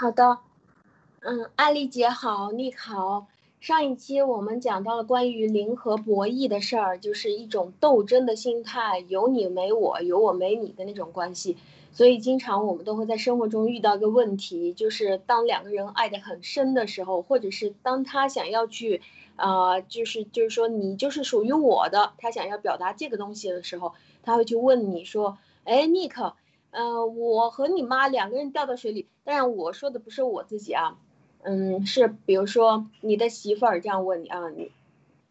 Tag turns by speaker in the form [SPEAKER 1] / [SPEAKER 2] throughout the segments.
[SPEAKER 1] 好的，嗯，艾丽姐好，你好。上一期我们讲到了关于零和博弈的事儿，就是一种斗争的心态，有你没我，有我没你的那种关系。所以经常我们都会在生活中遇到一个问题，就是当两个人爱得很深的时候，或者是当他想要去，啊，就是就是说你就是属于我的，他想要表达这个东西的时候，他会去问你说，哎，Nick。嗯，我和你妈两个人掉到水里，当然我说的不是我自己啊，嗯，是比如说你的媳妇儿这样问你啊，你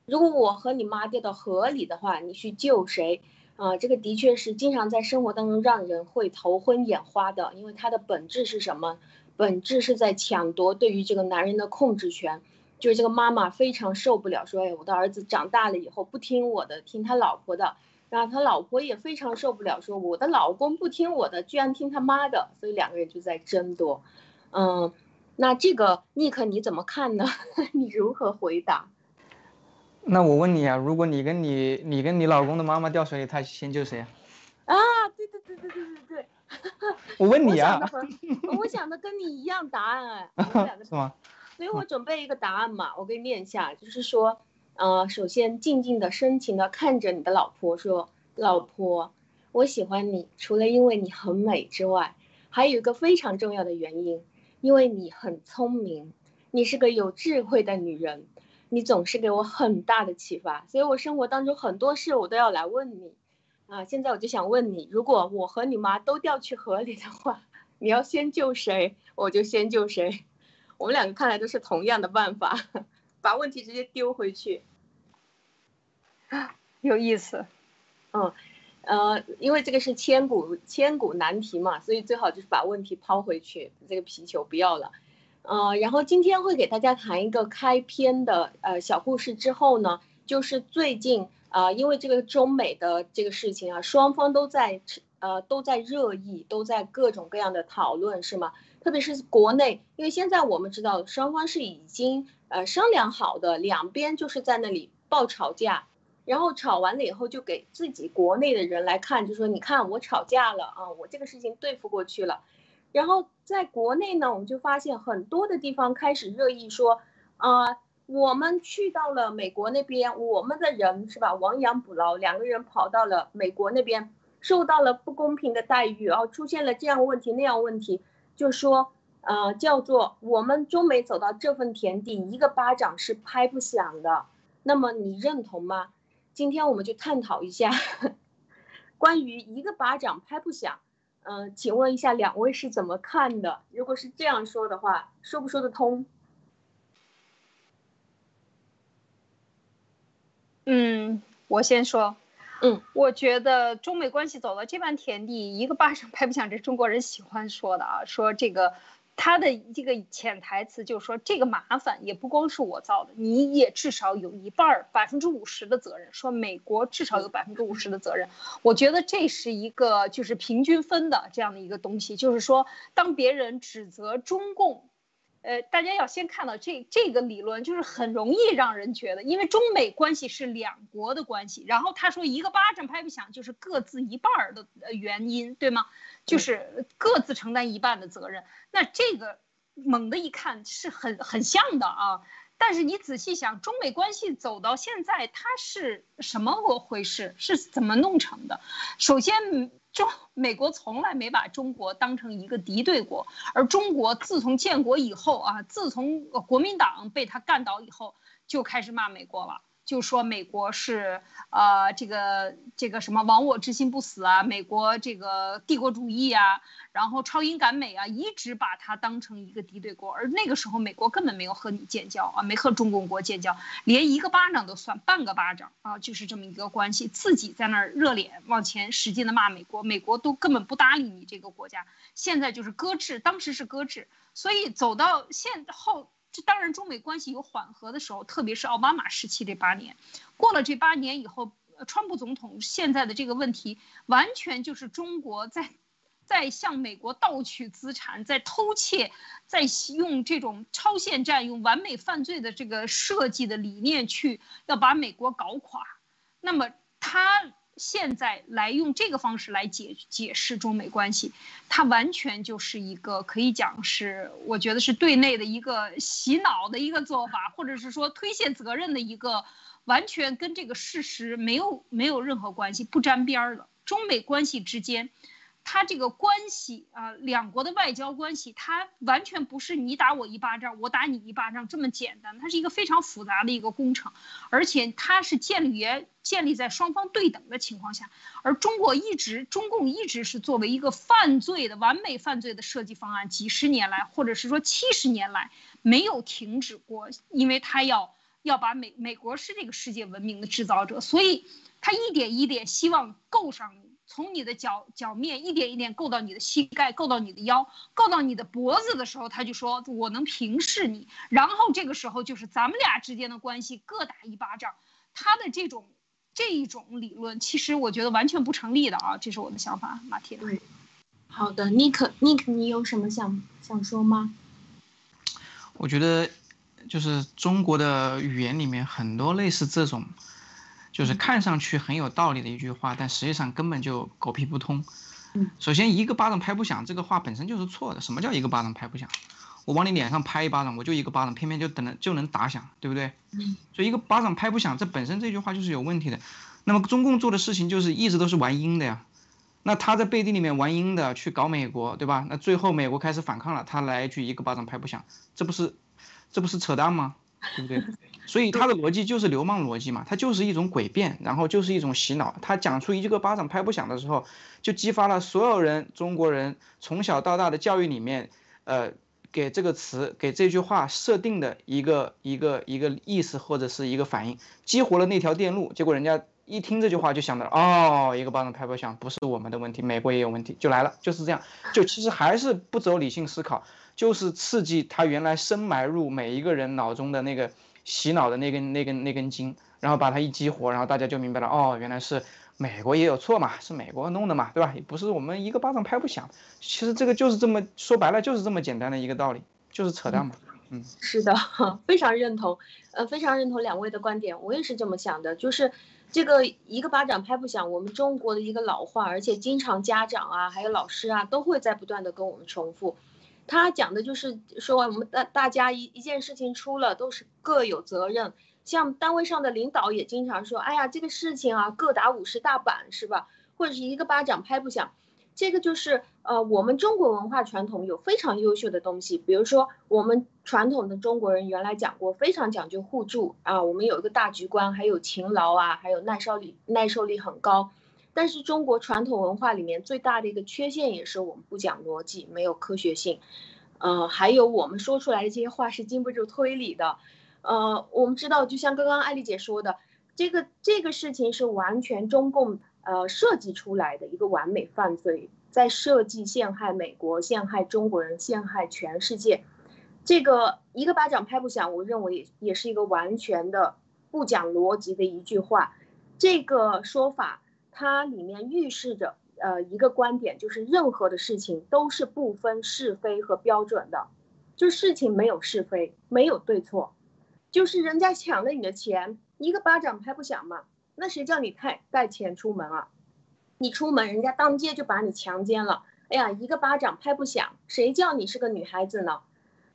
[SPEAKER 1] 如果我和你妈掉到河里的话，你去救谁啊？这个的确是经常在生活当中让人会头昏眼花的，因为它的本质是什么？本质是在抢夺对于这个男人的控制权，就是这个妈妈非常受不了，说哎，我的儿子长大了以后不听我的，听他老婆的。然后他老婆也非常受不了，说我的老公不听我的，居然听他妈的，所以两个人就在争夺。嗯，那这个尼克你怎么看呢？你如何回答？
[SPEAKER 2] 那我问你啊，如果你跟你你跟你老公的妈妈掉水里，他先救谁啊？
[SPEAKER 1] 啊，对对对对对对对。
[SPEAKER 2] 我问你
[SPEAKER 1] 啊。我想的跟你一样答案哎。
[SPEAKER 2] 是吗？
[SPEAKER 1] 所以我准备一个答案嘛，我给你念一下，就是说。呃，首先静静的、深情的看着你的老婆说：“老婆，我喜欢你，除了因为你很美之外，还有一个非常重要的原因，因为你很聪明，你是个有智慧的女人，你总是给我很大的启发，所以我生活当中很多事我都要来问你。啊，现在我就想问你，如果我和你妈都掉去河里的话，你要先救谁，我就先救谁。我们两个看来都是同样的办法。”把问题直接丢回去，
[SPEAKER 3] 有意思。
[SPEAKER 1] 嗯，呃，因为这个是千古千古难题嘛，所以最好就是把问题抛回去，这个皮球不要了。呃，然后今天会给大家谈一个开篇的呃小故事，之后呢，就是最近啊，因为这个中美的这个事情啊，双方都在呃都在热议，都在各种各样的讨论，是吗？特别是国内，因为现在我们知道双方是已经。呃，商量好的两边就是在那里爆吵架，然后吵完了以后就给自己国内的人来看，就说你看我吵架了啊，我这个事情对付过去了。然后在国内呢，我们就发现很多的地方开始热议说，啊，我们去到了美国那边，我们的人是吧，亡羊补牢，两个人跑到了美国那边，受到了不公平的待遇，然后出现了这样问题那样问题，就说。呃，叫做我们中美走到这份田地，一个巴掌是拍不响的。那么你认同吗？今天我们就探讨一下 关于一个巴掌拍不响。嗯，请问一下两位是怎么看的？如果是这样说的话，说不说得通？
[SPEAKER 3] 嗯，我先说。
[SPEAKER 1] 嗯，
[SPEAKER 3] 我觉得中美关系走到这般田地，一个巴掌拍不响，这中国人喜欢说的啊，说这个。他的这个潜台词就是说，这个麻烦也不光是我造的，你也至少有一半儿百分之五十的责任。说美国至少有百分之五十的责任，我觉得这是一个就是平均分的这样的一个东西。就是说，当别人指责中共。呃，大家要先看到这这个理论，就是很容易让人觉得，因为中美关系是两国的关系。然后他说一个巴掌拍不响，就是各自一半儿的原因，对吗？就是各自承担一半的责任。那这个猛的一看是很很像的啊。但是你仔细想，中美关系走到现在，它是什么回事？是怎么弄成的？首先。中美国从来没把中国当成一个敌对国，而中国自从建国以后啊，自从国民党被他干倒以后，就开始骂美国了。就说美国是呃这个这个什么亡我之心不死啊，美国这个帝国主义啊，然后超英赶美啊，一直把它当成一个敌对国。而那个时候，美国根本没有和你建交啊，没和中共国建交，连一个巴掌都算半个巴掌啊，就是这么一个关系。自己在那儿热脸往前使劲的骂美国，美国都根本不搭理你这个国家。现在就是搁置，当时是搁置，所以走到现后。当然，中美关系有缓和的时候，特别是奥巴马时期这八年，过了这八年以后，川普总统现在的这个问题，完全就是中国在，在向美国盗取资产，在偷窃，在用这种超限战、用完美犯罪的这个设计的理念去要把美国搞垮。那么他现在来用这个方式来解解释中美关系，它完全就是一个可以讲是，我觉得是对内的一个洗脑的一个做法，或者是说推卸责任的一个，完全跟这个事实没有没有任何关系，不沾边儿的中美关系之间。它这个关系啊，两国的外交关系，它完全不是你打我一巴掌，我打你一巴掌这么简单，它是一个非常复杂的一个工程，而且它是建立于建立在双方对等的情况下，而中国一直，中共一直是作为一个犯罪的完美犯罪的设计方案，几十年来，或者是说七十年来没有停止过，因为他要要把美美国是这个世界文明的制造者，所以他一点一点希望够上。从你的脚脚面一点一点够到你的膝盖，够到你的腰，够到你的脖子的时候，他就说我能平视你。然后这个时候就是咱们俩之间的关系各打一巴掌。他的这种这一种理论，其实我觉得完全不成立的啊，这是我的想法，马铁。
[SPEAKER 1] 对，好的，Nick，Nick，你有什么想想说吗？
[SPEAKER 4] 我觉得就是中国的语言里面很多类似这种。就是看上去很有道理的一句话，但实际上根本就狗屁不通。首先一个巴掌拍不响，这个话本身就是错的。什么叫一个巴掌拍不响？我往你脸上拍一巴掌，我就一个巴掌，偏偏就等了就能打响，对不对？所以一个巴掌拍不响，这本身这句话就是有问题的。那么中共做的事情就是一直都是玩阴的呀。那他在背地里面玩阴的去搞美国，对吧？那最后美国开始反抗了，他来一句一个巴掌拍不响，这不是这不是扯淡吗？对不对？所以他的逻辑就是流氓逻辑嘛，他就是一种诡辩，然后就是一种洗脑。他讲出一个巴掌拍不响的时候，就激发了所有人中国人从小到大的教育里面，呃，给这个词给这句话设定的一个一个一个意思或者是一个反应，激活了那条电路。结果人家一听这句话就想到，哦，一个巴掌拍不响不是我们的问题，美国也有问题，就来了，就是这样。就其实还是不走理性思考。就是刺激他原来深埋入每一个人脑中的那个洗脑的那根那根那根筋，然后把它一激活，然后大家就明白了，哦，原来是美国也有错嘛，是美国弄的嘛，对吧？也不是我们一个巴掌拍不响。其实这个就是这么说白了，就是这么简单的一个道理，就是扯淡嘛。嗯，
[SPEAKER 1] 是的，非常认同，呃，非常认同两位的观点，我也是这么想的，就是这个一个巴掌拍不响，我们中国的一个老话，而且经常家长啊，还有老师啊，都会在不断的跟我们重复。他讲的就是说，我们大大家一一件事情出了，都是各有责任。像单位上的领导也经常说，哎呀，这个事情啊，各打五十大板，是吧？或者是一个巴掌拍不响。这个就是呃，我们中国文化传统有非常优秀的东西，比如说我们传统的中国人原来讲过，非常讲究互助啊，我们有一个大局观，还有勤劳啊，还有耐受力，耐受力很高。但是中国传统文化里面最大的一个缺陷也是我们不讲逻辑，没有科学性，呃，还有我们说出来的这些话是经不住推理的，呃，我们知道，就像刚刚艾丽姐说的，这个这个事情是完全中共呃设计出来的一个完美犯罪，在设计陷害美国、陷害中国人、陷害全世界，这个一个巴掌拍不响，我认为也也是一个完全的不讲逻辑的一句话，这个说法。它里面预示着，呃，一个观点，就是任何的事情都是不分是非和标准的，就事情没有是非，没有对错，就是人家抢了你的钱，一个巴掌拍不响嘛，那谁叫你带带钱出门啊？你出门，人家当街就把你强奸了，哎呀，一个巴掌拍不响，谁叫你是个女孩子呢？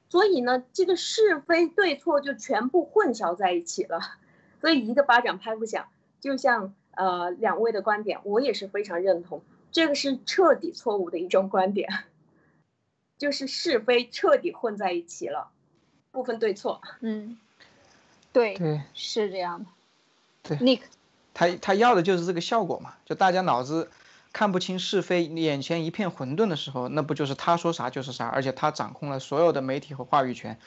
[SPEAKER 1] 所以呢，这个是非对错就全部混淆在一起了，所以一个巴掌拍不响，就像。呃，两位的观点我也是非常认同，这个是彻底错误的一种观点，就是是非彻底混在一起了，不分对错。
[SPEAKER 3] 嗯，对
[SPEAKER 4] 对，
[SPEAKER 3] 是这样的。
[SPEAKER 4] 对
[SPEAKER 3] ，Nick，
[SPEAKER 4] 他他要的就是这个效果嘛，就大家脑子看不清是非，眼前一片混沌的时候，那不就是他说啥就是啥，而且他掌控了所有的媒体和话语权。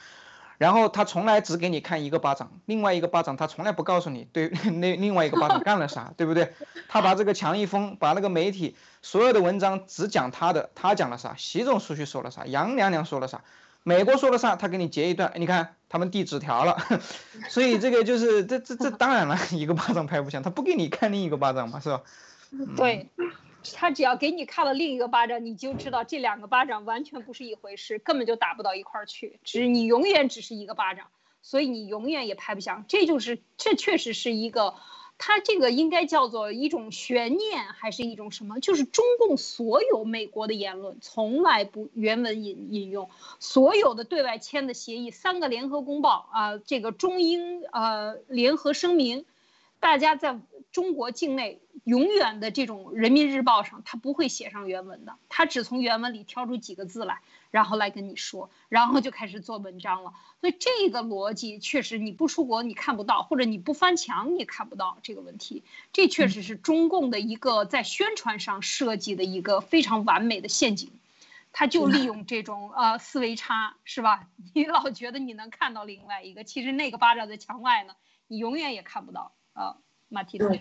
[SPEAKER 4] 然后他从来只给你看一个巴掌，另外一个巴掌他从来不告诉你对 那另外一个巴掌干了啥，对不对？他把这个墙一封，把那个媒体所有的文章只讲他的，他讲了啥？习总书记说了啥？杨娘娘说了啥？美国说了啥？他给你截一段，你看他们递纸条了，所以这个就是这这这当然了一个巴掌拍不响，他不给你看另一个巴掌嘛，是吧？
[SPEAKER 3] 对。他只要给你看了另一个巴掌，你就知道这两个巴掌完全不是一回事，根本就打不到一块儿去。只你永远只是一个巴掌，所以你永远也拍不响。这就是这确实是一个它这个应该叫做一种悬念，还是一种什么？就是中共所有美国的言论从来不原文引引用，所有的对外签的协议，三个联合公报啊，这个中英呃联合声明，大家在中国境内。永远的这种人民日报上，他不会写上原文的，他只从原文里挑出几个字来，然后来跟你说，然后就开始做文章了。所以这个逻辑确实你不出国你看不到，或者你不翻墙你看不到这个问题。这确实是中共的一个在宣传上设计的一个非常完美的陷阱，他就利用这种呃思维差，是吧？你老觉得你能看到另外一个，其实那个巴掌在墙外呢，你永远也看不到啊，马蒂特。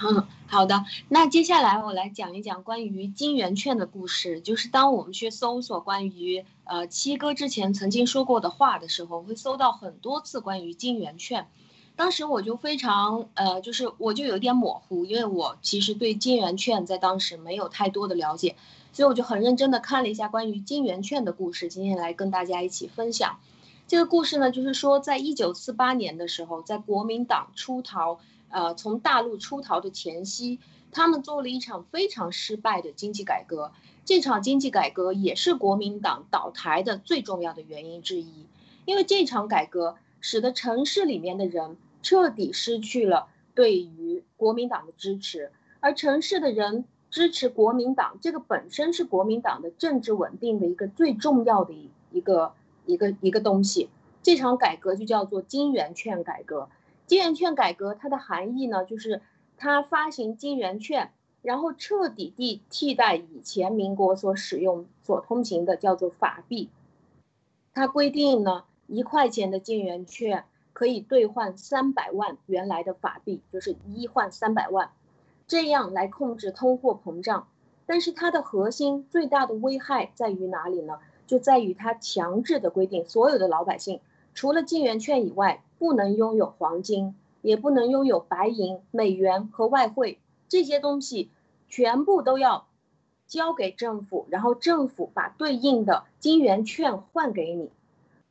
[SPEAKER 1] 嗯，好的。那接下来我来讲一讲关于金圆券的故事。就是当我们去搜索关于呃七哥之前曾经说过的话的时候，会搜到很多次关于金圆券。当时我就非常呃，就是我就有点模糊，因为我其实对金圆券在当时没有太多的了解，所以我就很认真的看了一下关于金圆券的故事，今天来跟大家一起分享。这个故事呢，就是说在一九四八年的时候，在国民党出逃。呃，从大陆出逃的前夕，他们做了一场非常失败的经济改革。这场经济改革也是国民党倒台的最重要的原因之一。因为这场改革使得城市里面的人彻底失去了对于国民党的支持，而城市的人支持国民党，这个本身是国民党的政治稳定的一个最重要的一个一个一个东西。这场改革就叫做金圆券改革。金圆券改革，它的含义呢，就是它发行金圆券，然后彻底地替代以前民国所使用、所通行的叫做法币。它规定呢，一块钱的金圆券可以兑换三百万原来的法币，就是一换三百万，这样来控制通货膨胀。但是它的核心最大的危害在于哪里呢？就在于它强制的规定，所有的老百姓除了金圆券以外。不能拥有黄金，也不能拥有白银、美元和外汇这些东西，全部都要交给政府，然后政府把对应的金圆券换给你。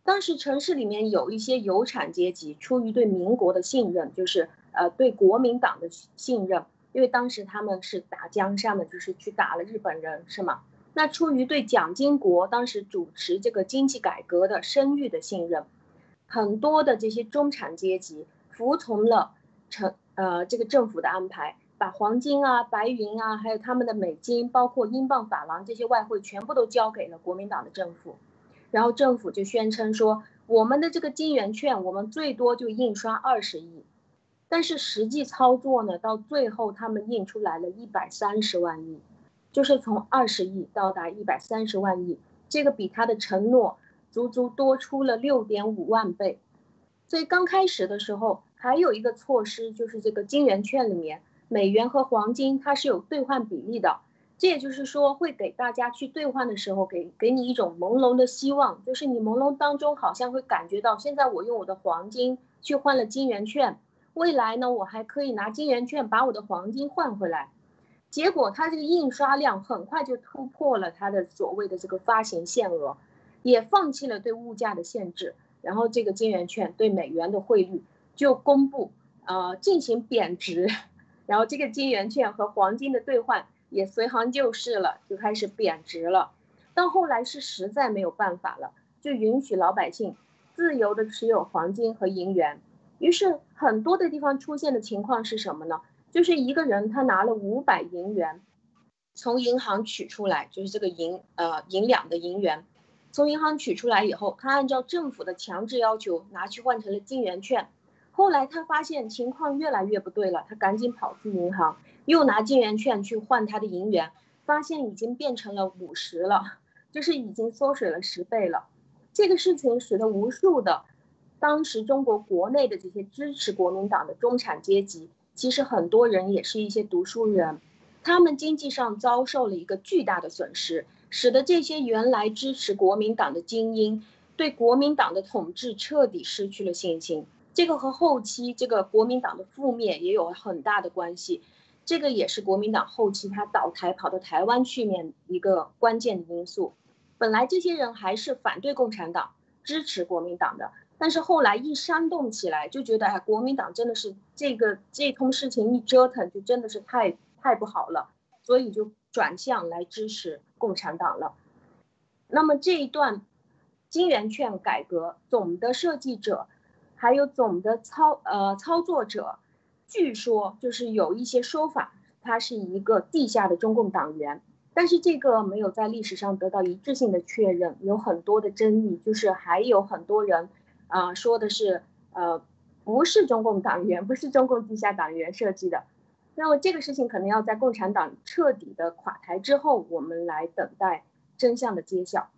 [SPEAKER 1] 当时城市里面有一些有产阶级，出于对民国的信任，就是呃对国民党的信任，因为当时他们是打江山的，就是去打了日本人，是吗？那出于对蒋经国当时主持这个经济改革的声誉的信任。很多的这些中产阶级服从了成呃这个政府的安排，把黄金啊、白银啊，还有他们的美金，包括英镑、法郎这些外汇，全部都交给了国民党的政府。然后政府就宣称说，我们的这个金圆券，我们最多就印刷二十亿，但是实际操作呢，到最后他们印出来了一百三十万亿，就是从二十亿到达一百三十万亿，这个比他的承诺。足足多出了六点五万倍，所以刚开始的时候还有一个措施，就是这个金圆券里面美元和黄金它是有兑换比例的，这也就是说会给大家去兑换的时候给给你一种朦胧的希望，就是你朦胧当中好像会感觉到，现在我用我的黄金去换了金圆券，未来呢我还可以拿金圆券把我的黄金换回来，结果它这个印刷量很快就突破了它的所谓的这个发行限额。也放弃了对物价的限制，然后这个金圆券对美元的汇率就公布，呃，进行贬值，然后这个金圆券和黄金的兑换也随行就市了，就开始贬值了。到后来是实在没有办法了，就允许老百姓自由的持有黄金和银元。于是很多的地方出现的情况是什么呢？就是一个人他拿了五百银元，从银行取出来，就是这个银呃银两的银元。从银行取出来以后，他按照政府的强制要求拿去换成了金圆券。后来他发现情况越来越不对了，他赶紧跑去银行，又拿金圆券去换他的银元，发现已经变成了五十了，就是已经缩水了十倍了。这个事情使得无数的当时中国国内的这些支持国民党的中产阶级，其实很多人也是一些读书人，他们经济上遭受了一个巨大的损失。使得这些原来支持国民党的精英对国民党的统治彻底失去了信心。这个和后期这个国民党的覆灭也有很大的关系。这个也是国民党后期他倒台跑到台湾去面一个关键的因素。本来这些人还是反对共产党、支持国民党的，但是后来一煽动起来，就觉得哎，国民党真的是这个这通事情一折腾，就真的是太太不好了，所以就转向来支持共产党了。那么这一段金圆券改革总的设计者，还有总的操呃操作者，据说就是有一些说法，他是一个地下的中共党员。但是这个没有在历史上得到一致性的确认，有很多的争议，就是还有很多人，啊说的是，呃，不是中共党员，不是中共地下党员设计的。那么这个事情可能要在共产党彻底的垮台之后，我们来等待真相的揭晓。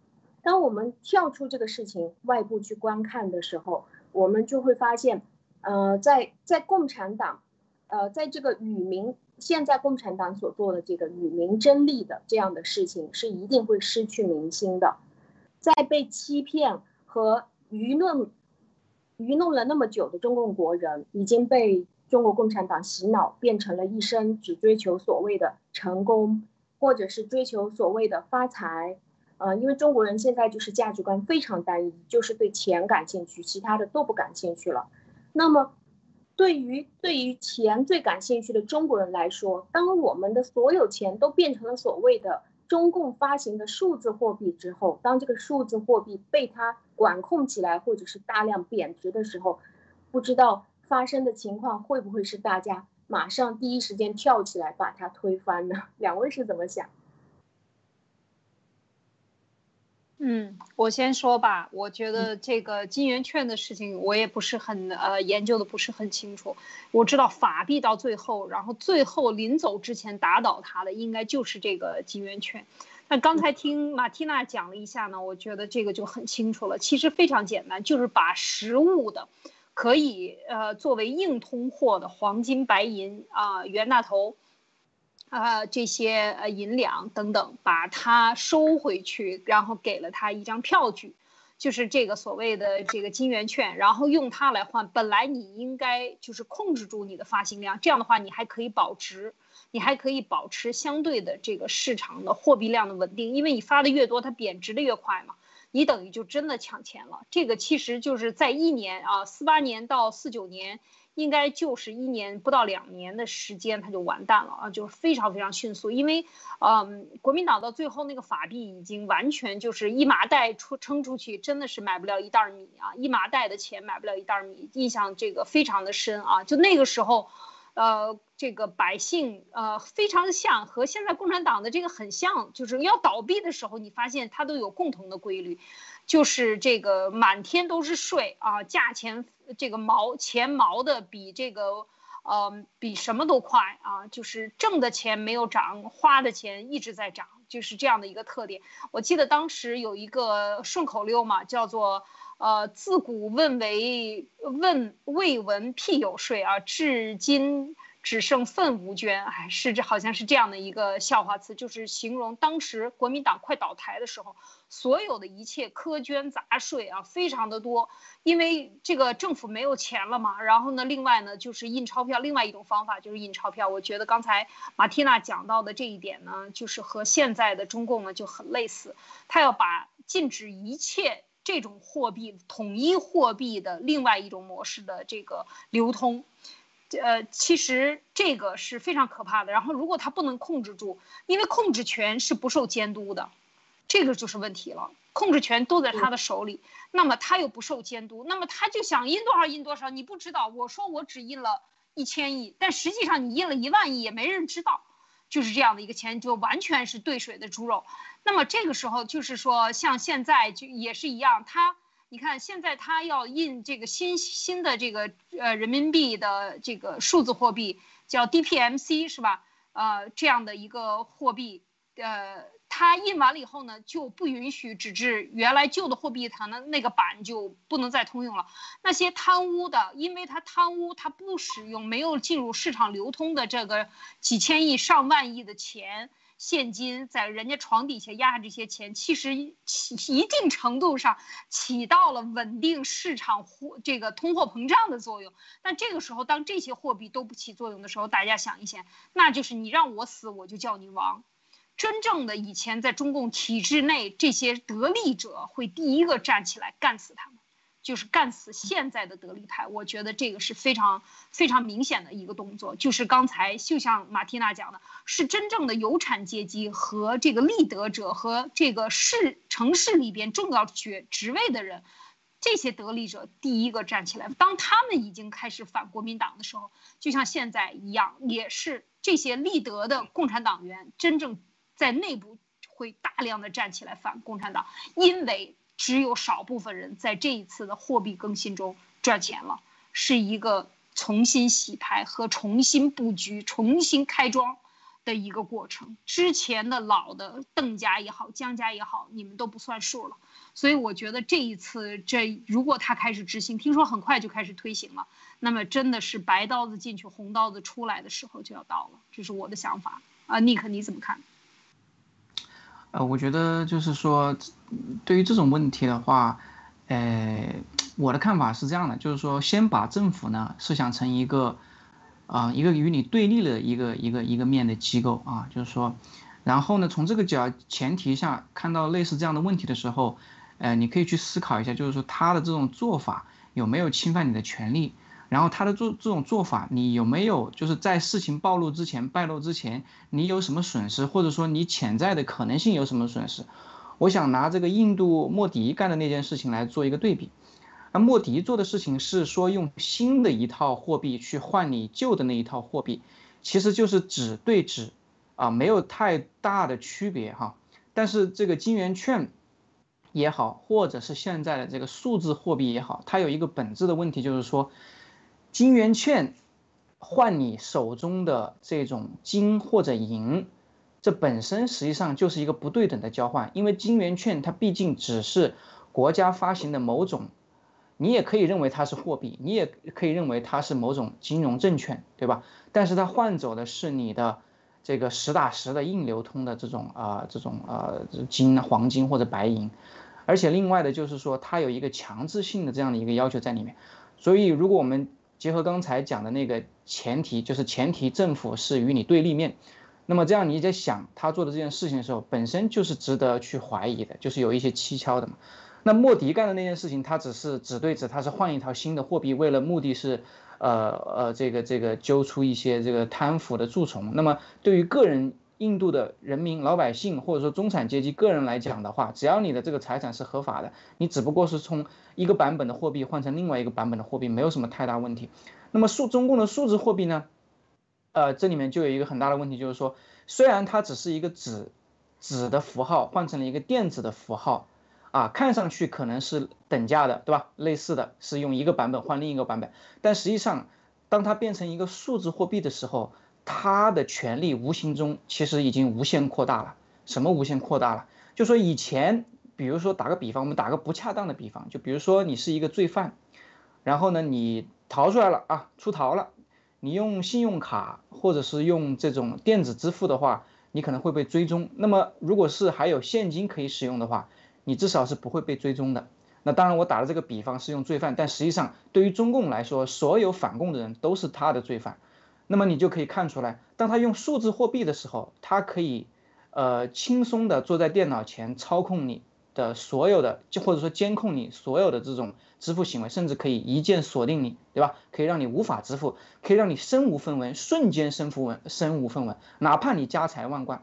[SPEAKER 1] 当我们跳出这个事情外部去观看的时候，我们就会发现，呃，在在共产党，呃，在这个与民。现在共产党所做的这个与民争利的这样的事情，是一定会失去民心的。在被欺骗和愚弄、愚弄了那么久的中共国人，已经被中国共产党洗脑，变成了一生只追求所谓的成功，或者是追求所谓的发财。呃，因为中国人现在就是价值观非常单一，就是对钱感兴趣，其他的都不感兴趣了。那么。对于对于钱最感兴趣的中国人来说，当我们的所有钱都变成了所谓的中共发行的数字货币之后，当这个数字货币被它管控起来，或者是大量贬值的时候，不知道发生的情况会不会是大家马上第一时间跳起来把它推翻呢？两位是怎么想？
[SPEAKER 3] 嗯，我先说吧。我觉得这个金圆券的事情，我也不是很呃研究的不是很清楚。我知道法币到最后，然后最后临走之前打倒他的，应该就是这个金圆券。那刚才听马蒂娜讲了一下呢，我觉得这个就很清楚了。其实非常简单，就是把实物的，可以呃作为硬通货的黄金、白银啊、袁大头。啊，这些呃银两等等，把它收回去，然后给了他一张票据，就是这个所谓的这个金圆券，然后用它来换。本来你应该就是控制住你的发行量，这样的话你还可以保值，你还可以保持相对的这个市场的货币量的稳定，因为你发的越多，它贬值的越快嘛，你等于就真的抢钱了。这个其实就是在一年啊，四八年到四九年。应该就是一年不到两年的时间，它就完蛋了啊，就是非常非常迅速。因为，嗯，国民党到最后那个法币已经完全就是一麻袋出撑出去，真的是买不了一袋米啊，一麻袋的钱买不了一袋米，印象这个非常的深啊。就那个时候，呃，这个百姓呃非常像和现在共产党的这个很像，就是要倒闭的时候，你发现它都有共同的规律。就是这个满天都是税啊，价钱这个毛钱毛的比这个，呃，比什么都快啊，就是挣的钱没有涨，花的钱一直在涨，就是这样的一个特点。我记得当时有一个顺口溜嘛，叫做呃，自古问为问未闻屁有税啊，至今。只剩粪无捐，哎，是这好像是这样的一个笑话词，就是形容当时国民党快倒台的时候，所有的一切苛捐杂税啊，非常的多，因为这个政府没有钱了嘛。然后呢，另外呢，就是印钞票，另外一种方法就是印钞票。我觉得刚才马蒂娜讲到的这一点呢，就是和现在的中共呢就很类似，他要把禁止一切这种货币统一货币的另外一种模式的这个流通。呃，其实这个是非常可怕的。然后，如果他不能控制住，因为控制权是不受监督的，这个就是问题了。控制权都在他的手里，那么他又不受监督，那么他就想印多少印多少。你不知道，我说我只印了一千亿，但实际上你印了一万亿，也没人知道，就是这样的一个钱，就完全是兑水的猪肉。那么这个时候，就是说，像现在就也是一样，他。你看，现在他要印这个新新的这个呃人民币的这个数字货币，叫 DPMC 是吧？呃，这样的一个货币，呃，它印完了以后呢，就不允许纸质原来旧的货币它的那个版就不能再通用了。那些贪污的，因为他贪污，他不使用没有进入市场流通的这个几千亿上万亿的钱。现金在人家床底下压这些钱，其实起一定程度上起到了稳定市场货这个通货膨胀的作用。但这个时候，当这些货币都不起作用的时候，大家想一想，那就是你让我死，我就叫你亡。真正的以前在中共体制内，这些得利者会第一个站起来干死他们。就是干死现在的得力派。我觉得这个是非常非常明显的一个动作，就是刚才就像马蒂娜讲的，是真正的有产阶级和这个立德者和这个市城市里边重要职职位的人，这些得利者第一个站起来。当他们已经开始反国民党的时候，就像现在一样，也是这些立德的共产党员真正在内部。会大量的站起来反共产党，因为只有少部分人在这一次的货币更新中赚钱了，是一个重新洗牌和重新布局、重新开庄的一个过程。之前的老的邓家也好、江家也好，你们都不算数了。所以我觉得这一次，这如果他开始执行，听说很快就开始推行了，那么真的是白刀子进去，红刀子出来的时候就要到了。这是我的想法啊，尼克你怎么看？
[SPEAKER 4] 呃，我觉得就是说，对于这种问题的话，呃，我的看法是这样的，就是说，先把政府呢设想成一个，啊，一个与你对立的一个一个一个面的机构啊，就是说，然后呢，从这个角前提下看到类似这样的问题的时候，呃，你可以去思考一下，就是说他的这种做法有没有侵犯你的权利。然后他的做这种做法，你有没有就是在事情暴露之前、败露之前，你有什么损失，或者说你潜在的可能性有什么损失？我想拿这个印度莫迪干的那件事情来做一个对比。那莫迪做的事情是说用新的一套货币去换你旧的那一套货币，其实就是纸对纸，啊，没有太大的区别哈。但是这个金圆券也好，或者是现在的这个数字货币也好，它有一个本质的问题，就是说。金圆券换你手中的这种金或者银，这本身实际上就是一个不对等的交换，因为金圆券它毕竟只是国家发行的某种，你也可以认为它是货币，你也可以认为它是某种金融证券，对吧？但是它换走的是你的这个实打实的硬流通的这种啊这种呃金黄金或者白银，而且另外的就是说它有一个强制性的这样的一个要求在里面，所以如果我们结合刚才讲的那个前提，就是前提政府是与你对立面，那么这样你在想他做的这件事情的时候，本身就是值得去怀疑的，就是有一些蹊跷的嘛。那莫迪干的那件事情，他只是纸对纸，他是换一套新的货币，为了目的是，呃呃，这个这个揪出一些这个贪腐的蛀虫。那么对于个人。印度的人民、老百姓或者说中产阶级个人来讲的话，只要你的这个财产是合法的，你只不过是从一个版本的货币换成另外一个版本的货币，没有什么太大问题。那么数中共的数字货币呢？呃，这里面就有一个很大的问题，就是说，虽然它只是一个纸纸的符号换成了一个电子的符号，啊，看上去可能是等价的，对吧？类似的是用一个版本换另一个版本，但实际上，当它变成一个数字货币的时候，他的权利无形中其实已经无限扩大了。什么无限扩大了？就说以前，比如说打个比方，我们打个不恰当的比方，就比如说你是一个罪犯，然后呢你逃出来了啊，出逃了，你用信用卡或者是用这种电子支付的话，你可能会被追踪。那么如果是还有现金可以使用的话，你至少是不会被追踪的。那当然我打的这个比方是用罪犯，但实际上对于中共来说，所有反共的人都是他的罪犯。那么你就可以看出来，当他用数字货币的时候，他可以，呃，轻松的坐在电脑前操控你的所有的，就或者说监控你所有的这种支付行为，甚至可以一键锁定你，对吧？可以让你无法支付，可以让你身无分文，瞬间身无分身无分文，哪怕你家财万贯，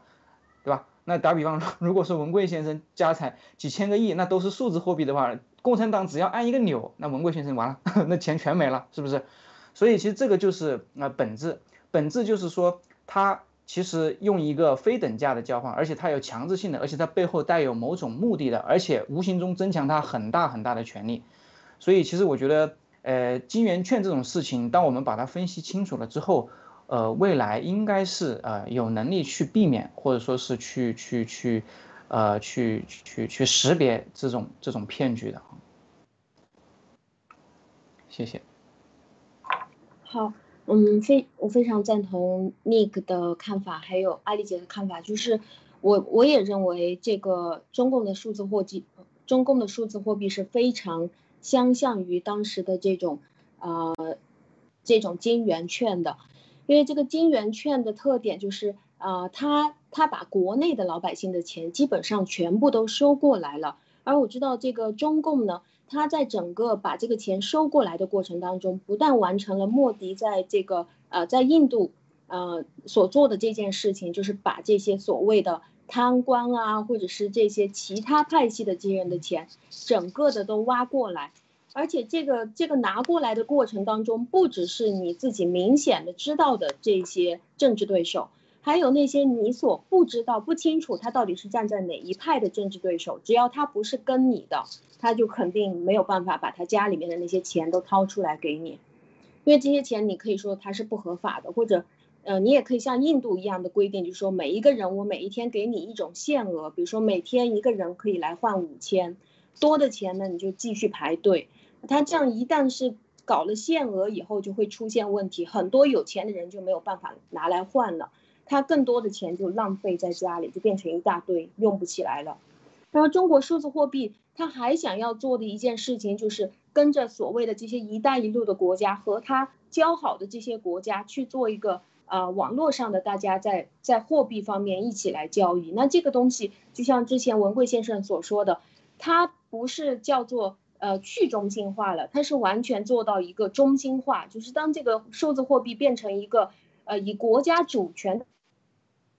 [SPEAKER 4] 对吧？那打比方说，如果说文贵先生家财几千个亿，那都是数字货币的话，共产党只要按一个钮，那文贵先生完了，那钱全没了，是不是？所以其实这个就是啊本质，本质就是说，它其实用一个非等价的交换，而且它有强制性的，而且它背后带有某种目的的，而且无形中增强它很大很大的权利。所以其实我觉得，呃，金圆券这种事情，当我们把它分析清楚了之后，呃，未来应该是呃有能力去避免，或者说是去去去，呃，去去去识别这种这种骗局的。谢谢。
[SPEAKER 1] 好，嗯，非我非常赞同 Nick 的看法，还有阿丽姐的看法，就是我我也认为这个中共的数字货币，中共的数字货币是非常相像于当时的这种呃这种金圆券的，因为这个金圆券的特点就是啊，它它把国内的老百姓的钱基本上全部都收过来了，而我知道这个中共呢。他在整个把这个钱收过来的过程当中，不但完成了莫迪在这个呃在印度呃所做的这件事情，就是把这些所谓的贪官啊，或者是这些其他派系的这些人的钱，整个的都挖过来，而且这个这个拿过来的过程当中，不只是你自己明显的知道的这些政治对手。还有那些你所不知道、不清楚他到底是站在哪一派的政治对手，只要他不是跟你的，他就肯定没有办法把他家里面的那些钱都掏出来给你，因为这些钱你可以说他是不合法的，或者，呃，你也可以像印度一样的规定，就是说每一个人我每一天给你一种限额，比如说每天一个人可以来换五千，多的钱呢你就继续排队。他这样一旦是搞了限额以后，就会出现问题，很多有钱的人就没有办法拿来换了。他更多的钱就浪费在家里，就变成一大堆用不起来了。然后中国数字货币，他还想要做的一件事情，就是跟着所谓的这些“一带一路”的国家和他交好的这些国家去做一个呃网络上的大家在在货币方面一起来交易。那这个东西就像之前文贵先生所说的，它不是叫做呃去中心化了，它是完全做到一个中心化，就是当这个数字货币变成一个呃以国家主权。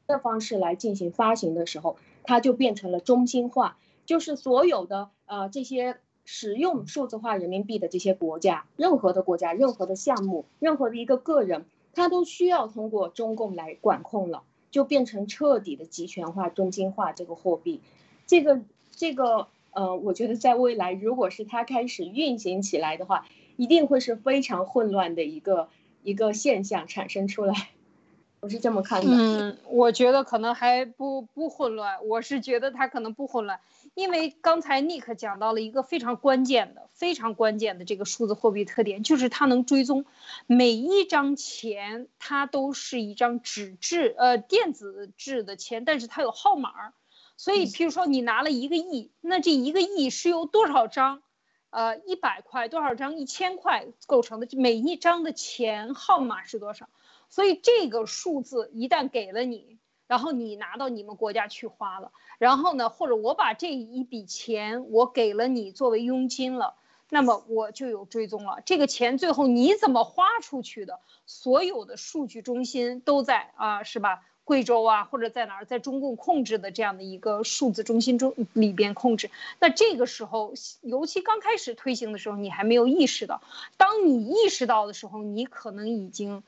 [SPEAKER 1] 的方式来进行发行的时候，它就变成了中心化，就是所有的呃这些使用数字化人民币的这些国家，任何的国家、任何的项目、任何的一个个人，他都需要通过中共来管控了，就变成彻底的集权化、中心化这个货币。这个这个呃，我觉得在未来，如果是它开始运行起来的话，一定会是非常混乱的一个一个现象产生出来。我是这么看的，
[SPEAKER 3] 嗯，我觉得可能还不不混乱，我是觉得它可能不混乱，因为刚才 Nick 讲到了一个非常关键的、非常关键的这个数字货币特点，就是它能追踪每一张钱，它都是一张纸质呃电子制的钱，但是它有号码，所以譬如说你拿了一个亿，那这一个亿是由多少张，呃一百块多少张一千块构成的，每一张的钱号码是多少？所以这个数字一旦给了你，然后你拿到你们国家去花了，然后呢，或者我把这一笔钱我给了你作为佣金了，那么我就有追踪了。这个钱最后你怎么花出去的，所有的数据中心都在啊，是吧？贵州啊，或者在哪儿，在中共控制的这样的一个数字中心中里边控制。那这个时候，尤其刚开始推行的时候，你还没有意识到，当你意识到的时候，你可能已经。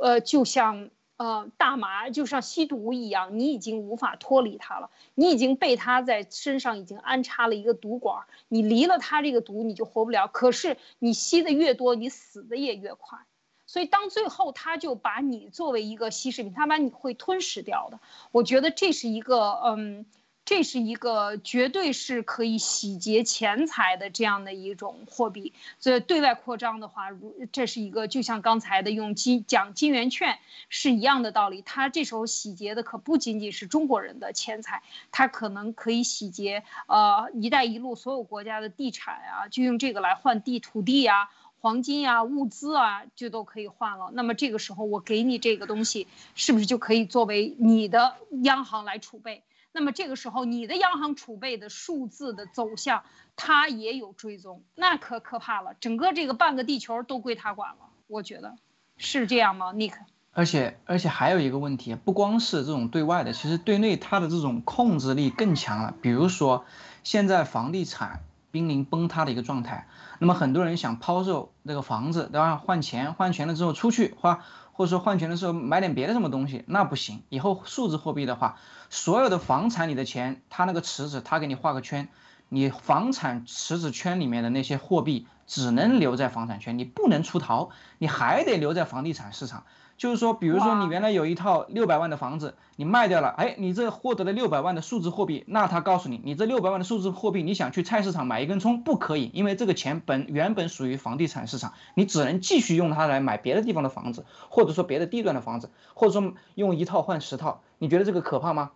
[SPEAKER 3] 呃，就像呃大麻，就像吸毒一样，你已经无法脱离它了。你已经被它在身上已经安插了一个毒管，你离了它这个毒，你就活不了。可是你吸的越多，你死的也越快。所以当最后他就把你作为一个稀释品，他把你会吞噬掉的。我觉得这是一个嗯。这是一个绝对是可以洗劫钱财的这样的一种货币，所以对外扩张的话，如这是一个就像刚才的用金讲金圆券是一样的道理。它这时候洗劫的可不仅仅是中国人的钱财，它可能可以洗劫呃“一带一路”所有国家的地产啊，就用这个来换地、土地啊、黄金啊、物资啊，就都可以换了。那么这个时候我给你这个东西，是不是就可以作为你的央行来储备？那么这个时候，你的央行储备的数字的走向，它也有追踪，那可可怕了。整个这个半个地球都归它管了，我觉得是这样吗，Nick？
[SPEAKER 4] 而且而且还有一个问题，不光是这种对外的，其实对内它的这种控制力更强了。比如说，现在房地产濒临崩塌的一个状态，那么很多人想抛售那个房子，对吧？换钱，换钱了之后出去花。或者说换钱的时候买点别的什么东西，那不行。以后数字货币的话，所有的房产里的钱，它那个池子，它给你画个圈，你房产池子圈里面的那些货币只能留在房产圈，你不能出逃，你还得留在房地产市场。就是说，比如说你原来有一套六百万的房子，你卖掉了，哎，你这获得了六百万的数字货币，那他告诉你，你这六百万的数字货币，你想去菜市场买一根葱不可以，因为这个钱本原本属于房地产市场，你只能继续用它来买别的地方的房子，或者说别的地段的房子，或者说用一套换十套，你觉得这个可怕吗？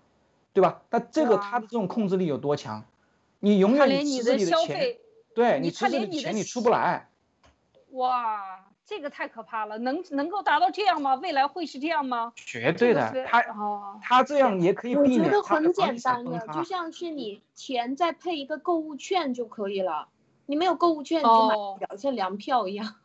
[SPEAKER 4] 对吧？那这个他的这种控制力有多强？你永远
[SPEAKER 3] 你
[SPEAKER 4] 自己
[SPEAKER 3] 的钱，
[SPEAKER 4] 对你池子里的钱你出不来。
[SPEAKER 3] 哇。这个太可怕了，能能够达到这样吗？未来会是这样吗？
[SPEAKER 4] 绝对的，他他这样也可以避免。
[SPEAKER 1] 我觉得很简单的，就像是你钱再配一个购物券就可以了。你没有购物券就买不了，像粮票一样。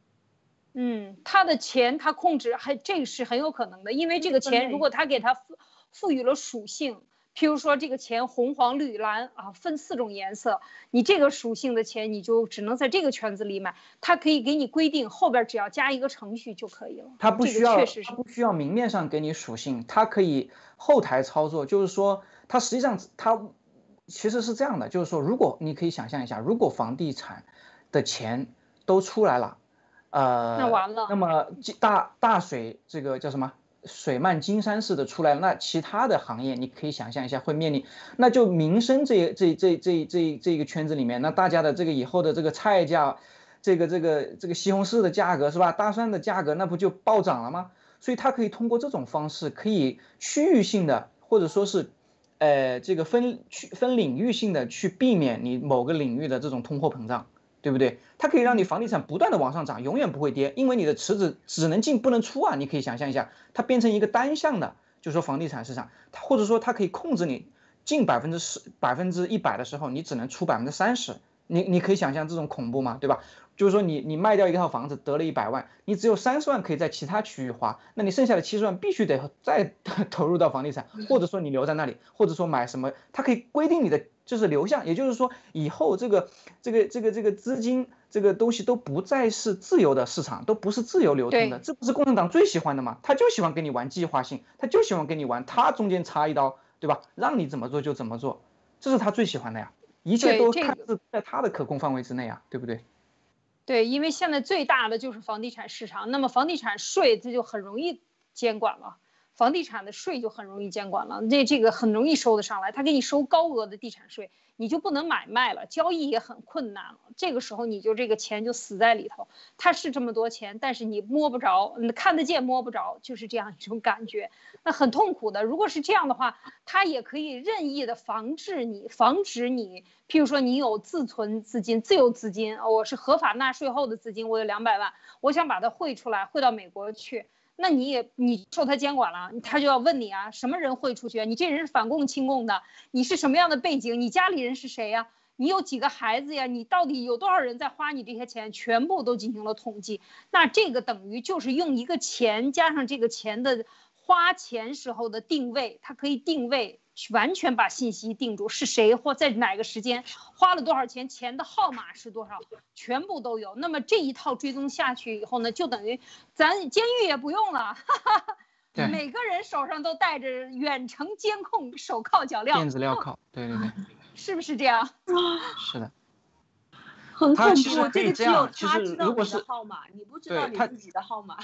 [SPEAKER 3] 嗯，他的钱他控制还这个是很有可能的，因为这个钱如果他给他赋赋予了属性，譬如说这个钱红黄绿蓝啊，分四种颜色，你这个属性的钱你就只能在这个圈子里买，它可以给你规定后边只要加一个程序就可以了。
[SPEAKER 4] 它不需要，
[SPEAKER 3] 确实是
[SPEAKER 4] 不需要明面上给你属性，它可以后台操作，就是说它实际上它其实是这样的，就是说如果你可以想象一下，如果房地产的钱都出来了。呃，
[SPEAKER 3] 那完了。
[SPEAKER 4] 那么大大水这个叫什么？水漫金山似的出来了。那其他的行业，你可以想象一下会面临，那就民生这这这这这这一个圈子里面，那大家的这个以后的这个菜价，这个这个这个西红柿的价格是吧？大蒜的价格那不就暴涨了吗？所以它可以通过这种方式，可以区域性的或者说是，呃，这个分区分领域性的去避免你某个领域的这种通货膨胀。对不对？它可以让你房地产不断的往上涨，永远不会跌，因为你的池子只能进不能出啊！你可以想象一下，它变成一个单向的，就是说房地产市场，它或者说它可以控制你进百分之十、百分之一百的时候，你只能出百分之三十，你你可以想象这种恐怖吗？对吧？就是说你你卖掉一套房子得了一百万，你只有三十万可以在其他区域花，那你剩下的七十万必须得再 投入到房地产，或者说你留在那里，或者说买什么，它可以规定你的。就是流向，也就是说，以后这个这个这个这个资金这个东西都不再是自由的市场，都不是自由流通的。这不是共产党最喜欢的吗？他就喜欢跟你玩计划性，他就喜欢跟你玩，他中间插一刀，对吧？让你怎么做就怎么做，这是他最喜欢的呀。一切都看是在他的可控范围之内啊，对不对？
[SPEAKER 3] 对，因为现在最大的就是房地产市场，那么房地产税这就很容易监管了。房地产的税就很容易监管了，这这个很容易收得上来，他给你收高额的地产税，你就不能买卖了，交易也很困难了。这个时候你就这个钱就死在里头，它是这么多钱，但是你摸不着，你看得见摸不着，就是这样一种感觉，那很痛苦的。如果是这样的话，它也可以任意的防治你，防止你，譬如说你有自存资金、自有资金，我是合法纳税后的资金，我有两百万，我想把它汇出来，汇到美国去。那你也你受他监管了，他就要问你啊，什么人汇出去？你这人是反共亲共的，你是什么样的背景？你家里人是谁呀？你有几个孩子呀？你到底有多少人在花你这些钱？全部都进行了统计。那这个等于就是用一个钱加上这个钱的花钱时候的定位，它可以定位。完全把信息定住是谁或在哪个时间花了多少钱，钱的号码是多少，全部都有。那么这一套追踪下去以后呢，就等于咱监狱也不用了，哈哈每个人手上都带着远程监控，手铐脚镣，
[SPEAKER 4] 电子镣铐，对对对，
[SPEAKER 3] 是不是这样？
[SPEAKER 4] 是的，
[SPEAKER 1] 很恐
[SPEAKER 4] 怖。这个
[SPEAKER 1] 只有
[SPEAKER 4] 他
[SPEAKER 1] 知道你的号码，你不知道你自己的号码。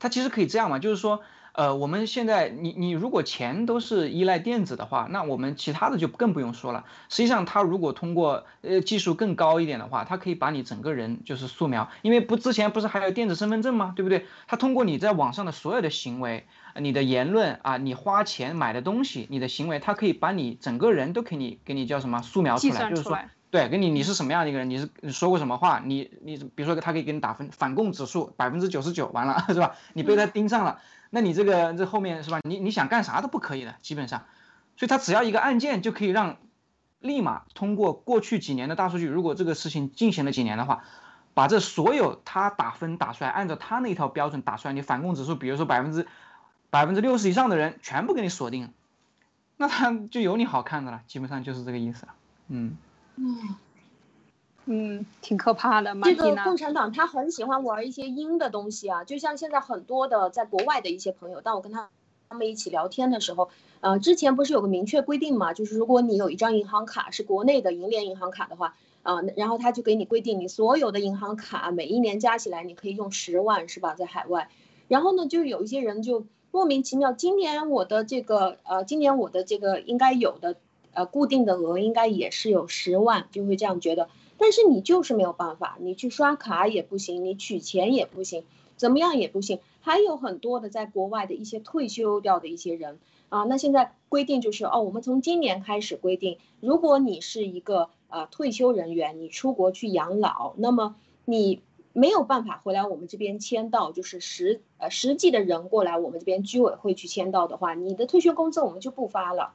[SPEAKER 4] 他其实可以这样嘛，就是说。呃，我们现在你你如果钱都是依赖电子的话，那我们其他的就更不用说了。实际上，它如果通过呃技术更高一点的话，它可以把你整个人就是素描，因为不之前不是还有电子身份证吗？对不对？它通过你在网上的所有的行为，你的言论啊，你花钱买的东西，你的行为，它可以把你整个人都给你给你叫什么素描出来，就是说，对，跟你你是什么样的一个人，你是你说过什么话，你你比如说他可以给你打分，反共指数百分之九十九，完了是吧？你被他盯上了。那你这个这后面是吧？你你想干啥都不可以的，基本上，所以他只要一个按键就可以让，立马通过过去几年的大数据，如果这个事情进行了几年的话，把这所有他打分打出来，按照他那套标准打出来，你反共指数，比如说百分之百分之六十以上的人全部给你锁定，那他就有你好看的了，基本上就是这个意思了，嗯。
[SPEAKER 3] 嗯。嗯，挺可怕的。
[SPEAKER 1] 这个共产党他很喜欢玩一些阴的东西啊，就像现在很多的在国外的一些朋友，当我跟他他们一起聊天的时候，呃，之前不是有个明确规定嘛，就是如果你有一张银行卡是国内的银联银行卡的话，啊，然后他就给你规定，你所有的银行卡每一年加起来你可以用十万，是吧？在海外，然后呢，就有一些人就莫名其妙，今年我的这个呃，今年我的这个应该有的呃固定的额应该也是有十万，就会这样觉得。但是你就是没有办法，你去刷卡也不行，你取钱也不行，怎么样也不行。还有很多的在国外的一些退休掉的一些人啊，那现在规定就是哦，我们从今年开始规定，如果你是一个呃退休人员，你出国去养老，那么你没有办法回来我们这边签到，就是实呃实际的人过来我们这边居委会去签到的话，你的退休工资我们就不发了。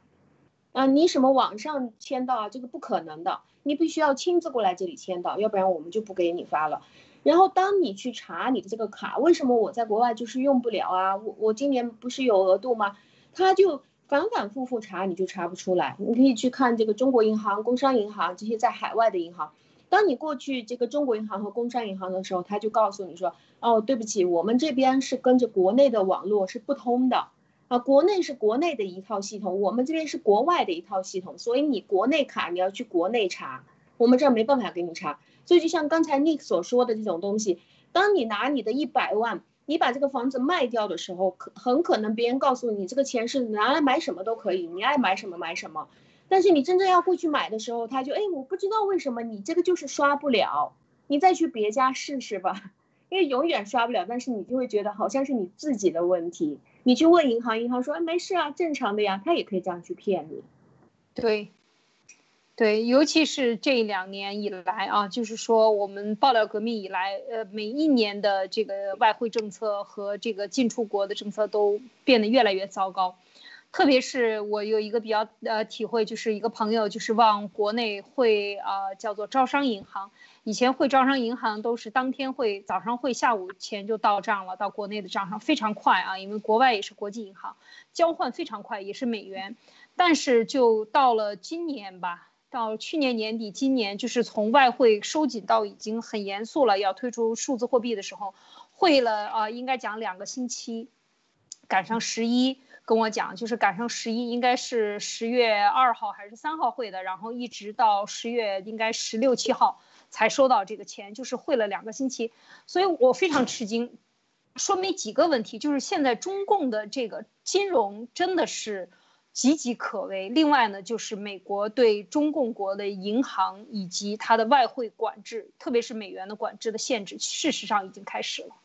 [SPEAKER 1] 啊，你什么网上签到啊，这个不可能的，你必须要亲自过来这里签到，要不然我们就不给你发了。然后当你去查你的这个卡，为什么我在国外就是用不了啊？我我今年不是有额度吗？他就反反复复查，你就查不出来。你可以去看这个中国银行、工商银行这些在海外的银行。当你过去这个中国银行和工商银行的时候，他就告诉你说，哦，对不起，我们这边是跟着国内的网络是不通的。啊，国内是国内的一套系统，我们这边是国外的一套系统，所以你国内卡你要去国内查，我们这儿没办法给你查。所以就像刚才 Nick 所说的这种东西，当你拿你的一百万，你把这个房子卖掉的时候，可很可能别人告诉你这个钱是拿来买什么都可以，你爱买什么买什么。但是你真正要过去买的时候，他就哎，我不知道为什么你这个就是刷不了，你再去别家试试吧，因为永远刷不了。但是你就会觉得好像是你自己的问题。你去问银行，银行说没事啊，正常的呀，他也可以这样去骗你。
[SPEAKER 3] 对，对，尤其是这两年以来啊，就是说我们爆料革命以来，呃，每一年的这个外汇政策和这个进出国的政策都变得越来越糟糕。特别是我有一个比较呃体会，就是一个朋友就是往国内汇啊，叫做招商银行。以前汇招商银行都是当天汇，早上汇，下午钱就到账了，到国内的账上非常快啊，因为国外也是国际银行，交换非常快，也是美元。但是就到了今年吧，到去年年底，今年就是从外汇收紧到已经很严肃了，要推出数字货币的时候，汇了啊，应该讲两个星期，赶上十一。跟我讲，就是赶上十一，应该是十月二号还是三号汇的，然后一直到十月应该十六七号才收到这个钱，就是汇了两个星期，所以我非常吃惊，说明几个问题，就是现在中共的这个金融真的是岌岌可危。另外呢，就是美国对中共国的银行以及它的外汇管制，特别是美元的管制的限制，事实上已经开始了。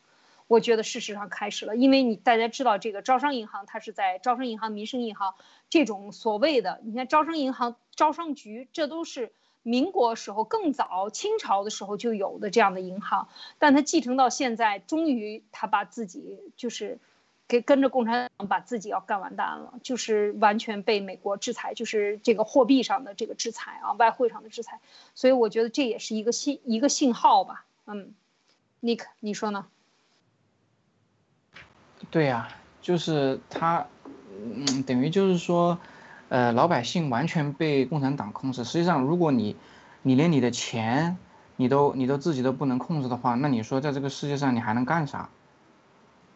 [SPEAKER 3] 我觉得事实上开始了，因为你大家知道这个招商银行，它是在招商银行、民生银行这种所谓的，你看招商银行、招商局，这都是民国时候更早清朝的时候就有的这样的银行，但它继承到现在，终于它把自己就是给跟着共产党把自己要干完蛋了，就是完全被美国制裁，就是这个货币上的这个制裁啊，外汇上的制裁，所以我觉得这也是一个信一个信号吧，嗯，Nick，你说呢？
[SPEAKER 4] 对呀，就是他，嗯，等于就是说，呃，老百姓完全被共产党控制。实际上，如果你，你连你的钱，你都你都自己都不能控制的话，那你说在这个世界上你还能干啥？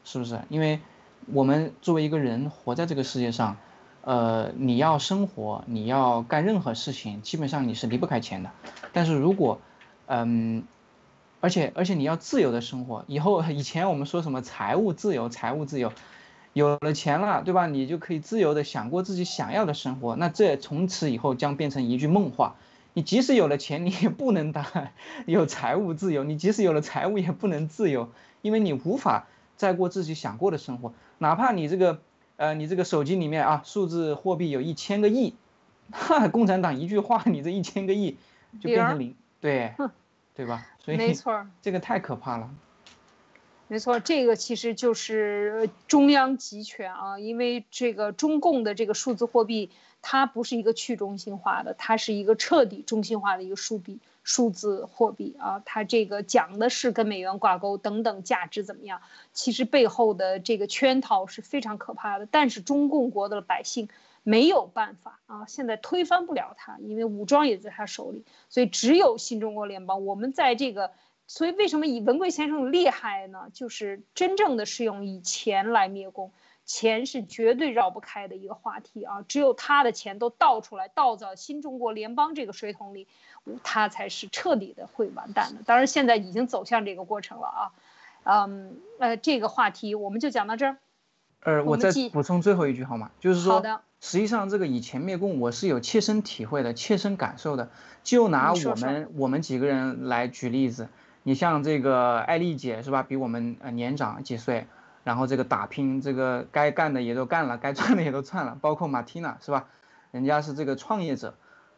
[SPEAKER 4] 是不是？因为我们作为一个人活在这个世界上，呃，你要生活，你要干任何事情，基本上你是离不开钱的。但是如果，嗯。而且而且你要自由的生活，以后以前我们说什么财务自由，财务自由，有了钱了，对吧？你就可以自由的想过自己想要的生活。那这从此以后将变成一句梦话。你即使有了钱，你也不能当有财务自由。你即使有了财务，也不能自由，因为你无法再过自己想过的生活。哪怕你这个呃，你这个手机里面啊，数字货币有一千个亿，哈，共产党一句话，你这一千个亿就变成零，对。对吧？所以
[SPEAKER 3] 没错，
[SPEAKER 4] 这个太可怕了。
[SPEAKER 3] 没错，这个其实就是中央集权啊，因为这个中共的这个数字货币，它不是一个去中心化的，它是一个彻底中心化的一个数币数字货币啊。它这个讲的是跟美元挂钩等等价值怎么样，其实背后的这个圈套是非常可怕的。但是中共国的百姓。没有办法啊，现在推翻不了他，因为武装也在他手里，所以只有新中国联邦。我们在这个，所以为什么以文贵先生厉害呢？就是真正的是用以钱来灭共，钱是绝对绕不开的一个话题啊。只有他的钱都倒出来，倒到新中国联邦这个水桶里，他才是彻底的会完蛋的。当然，现在已经走向这个过程了啊。嗯，呃，这个话题我们就讲到这儿。
[SPEAKER 4] 呃，我再补充最后一句好吗？就是说。实际上，这个以前灭共，我是有切身体会的、切身感受的。就拿我们我们几个人来举例子，你像这个艾丽姐是吧？比我们呃年长几岁，然后这个打拼，这个该干的也都干了，该赚的也都赚了。包括马蒂娜是吧？人家是这个创业者，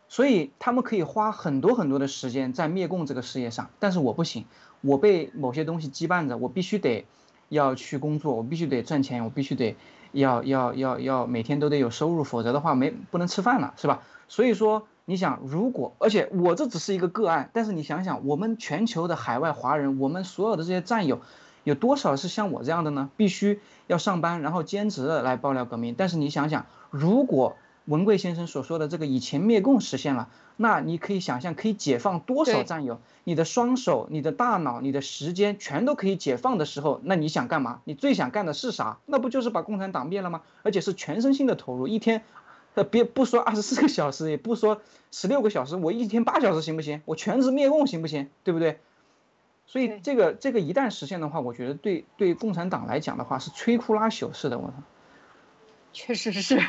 [SPEAKER 4] 所以他们可以花很多很多的时间在灭共这个事业上。但是我不行，我被某些东西羁绊着，我必须得要去工作，我必须得赚钱，我必须得要要要要每天都得有收入，否则的话没不能吃饭了，是吧？所以说，你想，如果而且我这只是一个个案，但是你想想，我们全球的海外华人，我们所有的这些战友，有多少是像我这样的呢？必须要上班，然后兼职来爆料革命。但是你想想，如果文贵先生所说的这个以前灭共实现了，那你可以想象可以解放多少战友？你的双手、你的大脑、你的时间全都可以解放的时候，那你想干嘛？你最想干的是啥？那不就是把共产党灭了吗？而且是全身心的投入，一天，呃，别不说二十四个小时，也不说十六个小时，我一天八小时行不行？我全职灭共行不行？对不对？所以这个这个一旦实现的话，我觉得对对共产党来讲的话是摧枯拉朽式的，我操。
[SPEAKER 3] 确实是，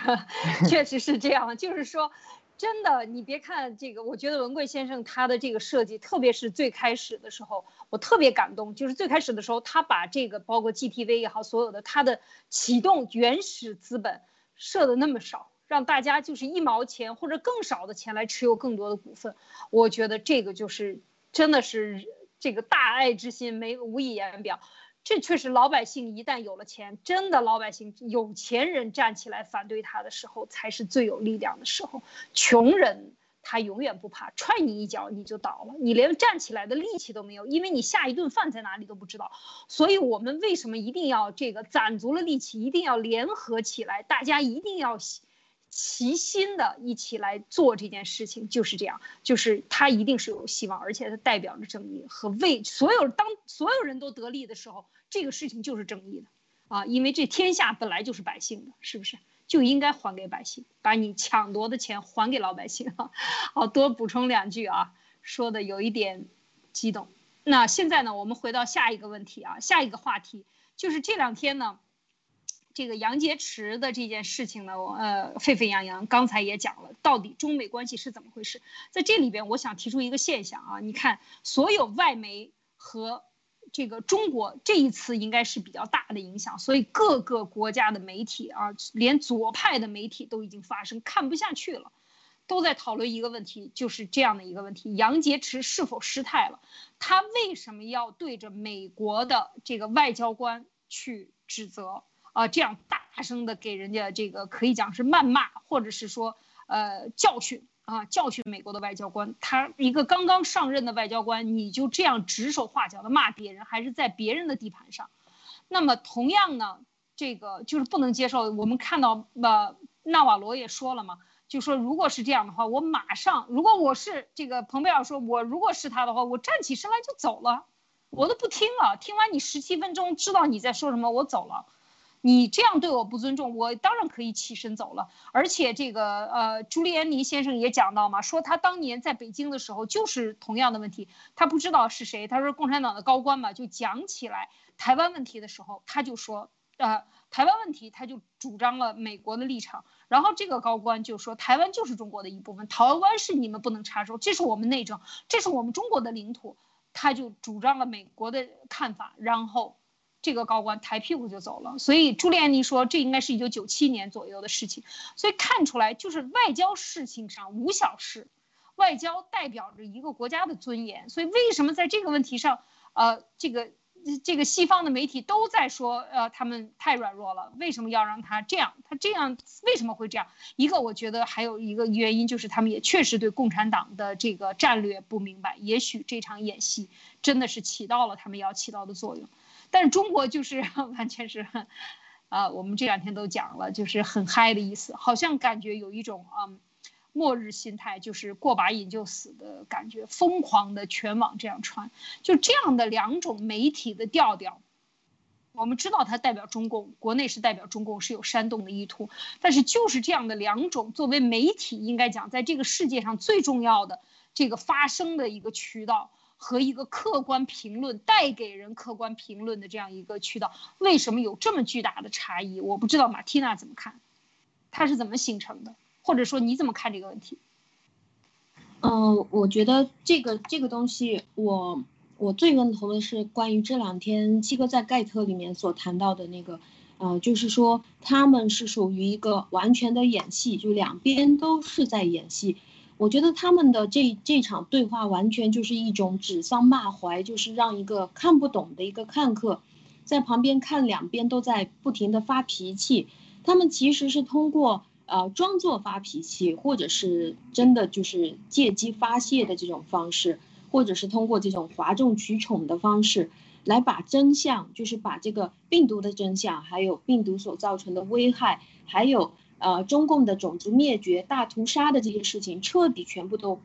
[SPEAKER 3] 确实是这样。就是说，真的，你别看这个，我觉得文贵先生他的这个设计，特别是最开始的时候，我特别感动。就是最开始的时候，他把这个包括 GTV 也好，所有的他的启动原始资本设的那么少，让大家就是一毛钱或者更少的钱来持有更多的股份。我觉得这个就是真的是这个大爱之心，没无以言表。这确实，老百姓一旦有了钱，真的老百姓有钱人站起来反对他的时候，才是最有力量的时候。穷人他永远不怕，踹你一脚你就倒了，你连站起来的力气都没有，因为你下一顿饭在哪里都不知道。所以我们为什么一定要这个攒足了力气，一定要联合起来，大家一定要。齐心的一起来做这件事情，就是这样，就是他一定是有希望，而且他代表着正义和为所有当所有人都得利的时候，这个事情就是正义的，啊，因为这天下本来就是百姓的，是不是就应该还给百姓，把你抢夺的钱还给老百姓？好多补充两句啊，说的有一点激动。那现在呢，我们回到下一个问题啊，下一个话题就是这两天呢。这个杨洁篪的这件事情呢，我呃，沸沸扬扬。刚才也讲了，到底中美关系是怎么回事？在这里边，我想提出一个现象啊，你看，所有外媒和这个中国这一次应该是比较大的影响，所以各个国家的媒体啊，连左派的媒体都已经发声，看不下去了，都在讨论一个问题，就是这样的一个问题：杨洁篪是否失态了？他为什么要对着美国的这个外交官去指责？啊，这样大声的给人家这个可以讲是谩骂，或者是说呃教训啊，教训美国的外交官。他一个刚刚上任的外交官，你就这样指手画脚的骂别人，还是在别人的地盘上。那么同样呢，这个就是不能接受。我们看到呃纳瓦罗也说了嘛，就说如果是这样的话，我马上，如果我是这个蓬佩奥说，我如果是他的话，我站起身来就走了，我都不听了。听完你十七分钟，知道你在说什么，我走了。你这样对我不尊重，我当然可以起身走了。而且这个呃，朱利安尼先生也讲到嘛，说他当年在北京的时候就是同样的问题，他不知道是谁，他说共产党的高官嘛，就讲起来台湾问题的时候，他就说，呃，台湾问题他就主张了美国的立场，然后这个高官就说台湾就是中国的一部分，台湾是你们不能插手，这是我们内政，这是我们中国的领土，他就主张了美国的看法，然后。这个高官抬屁股就走了，所以朱利安尼说这应该是一九九七年左右的事情，所以看出来就是外交事情上无小事，外交代表着一个国家的尊严，所以为什么在这个问题上，呃，这个这个西方的媒体都在说，呃，他们太软弱了，为什么要让他这样？他这样为什么会这样？一个我觉得还有一个原因就是他们也确实对共产党的这个战略不明白，也许这场演戏真的是起到了他们要起到的作用。但是中国就是 完全是，啊，我们这两天都讲了，就是很嗨的意思，好像感觉有一种啊，末日心态，就是过把瘾就死的感觉，疯狂的全网这样传，就这样的两种媒体的调调，我们知道它代表中共，国内是代表中共是有煽动的意图，但是就是这样的两种作为媒体应该讲在这个世界上最重要的这个发声的一个渠道。和一个客观评论带给人客观评论的这样一个渠道，为什么有这么巨大的差异？我不知道马蒂娜怎么看，它是怎么形成的？或者说你怎么看这个问题？
[SPEAKER 1] 嗯，我觉得这个这个东西，我我最认同的是关于这两天七哥在盖特里面所谈到的那个，呃，就是说他们是属于一个完全的演戏，就两边都是在演戏。我觉得他们的这这场对话完全就是一种指桑骂槐，就是让一个看不懂的一个看客，在旁边看两边都在不停的发脾气，他们其实是通过呃装作发脾气，或者是真的就是借机发泄的这种方式，或者是通过这种哗众取宠的方式，来把真相，就是把这个病毒的真相，还有病毒所造成的危害，还有呃中共的种族灭绝、大屠杀的这些事情，彻底全部都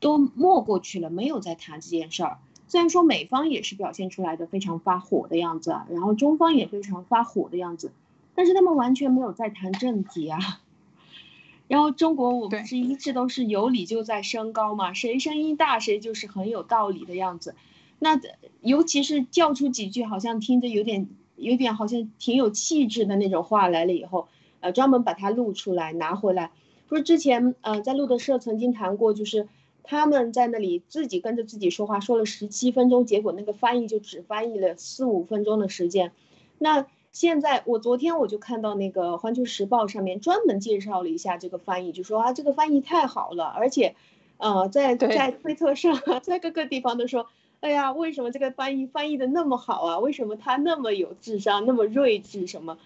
[SPEAKER 1] 都没过去了，没有再谈这件事儿。虽然说美方也是表现出来的非常发火的样子啊，然后中方也非常发火的样子，但是他们完全没有在谈正题啊。然后中国我们是一直都是有理就在升高嘛，谁声音大谁就是很有道理的样子。那尤其是叫出几句好像听着有点有点好像挺有气质的那种话来了以后，呃，专门把它录出来拿回来。不是之前呃在路德社曾经谈过，就是。他们在那里自己跟着自己说话，说了十七分钟，结果那个翻译就只翻译了四五分钟的时间。那现在我昨天我就看到那个《环球时报》上面专门介绍了一下这个翻译，就说啊这个翻译太好了，而且，呃在在推特上，在各个地方都说，哎呀为什么这个翻译翻译的那么好啊？为什么他那么有智商，那么睿智？什么？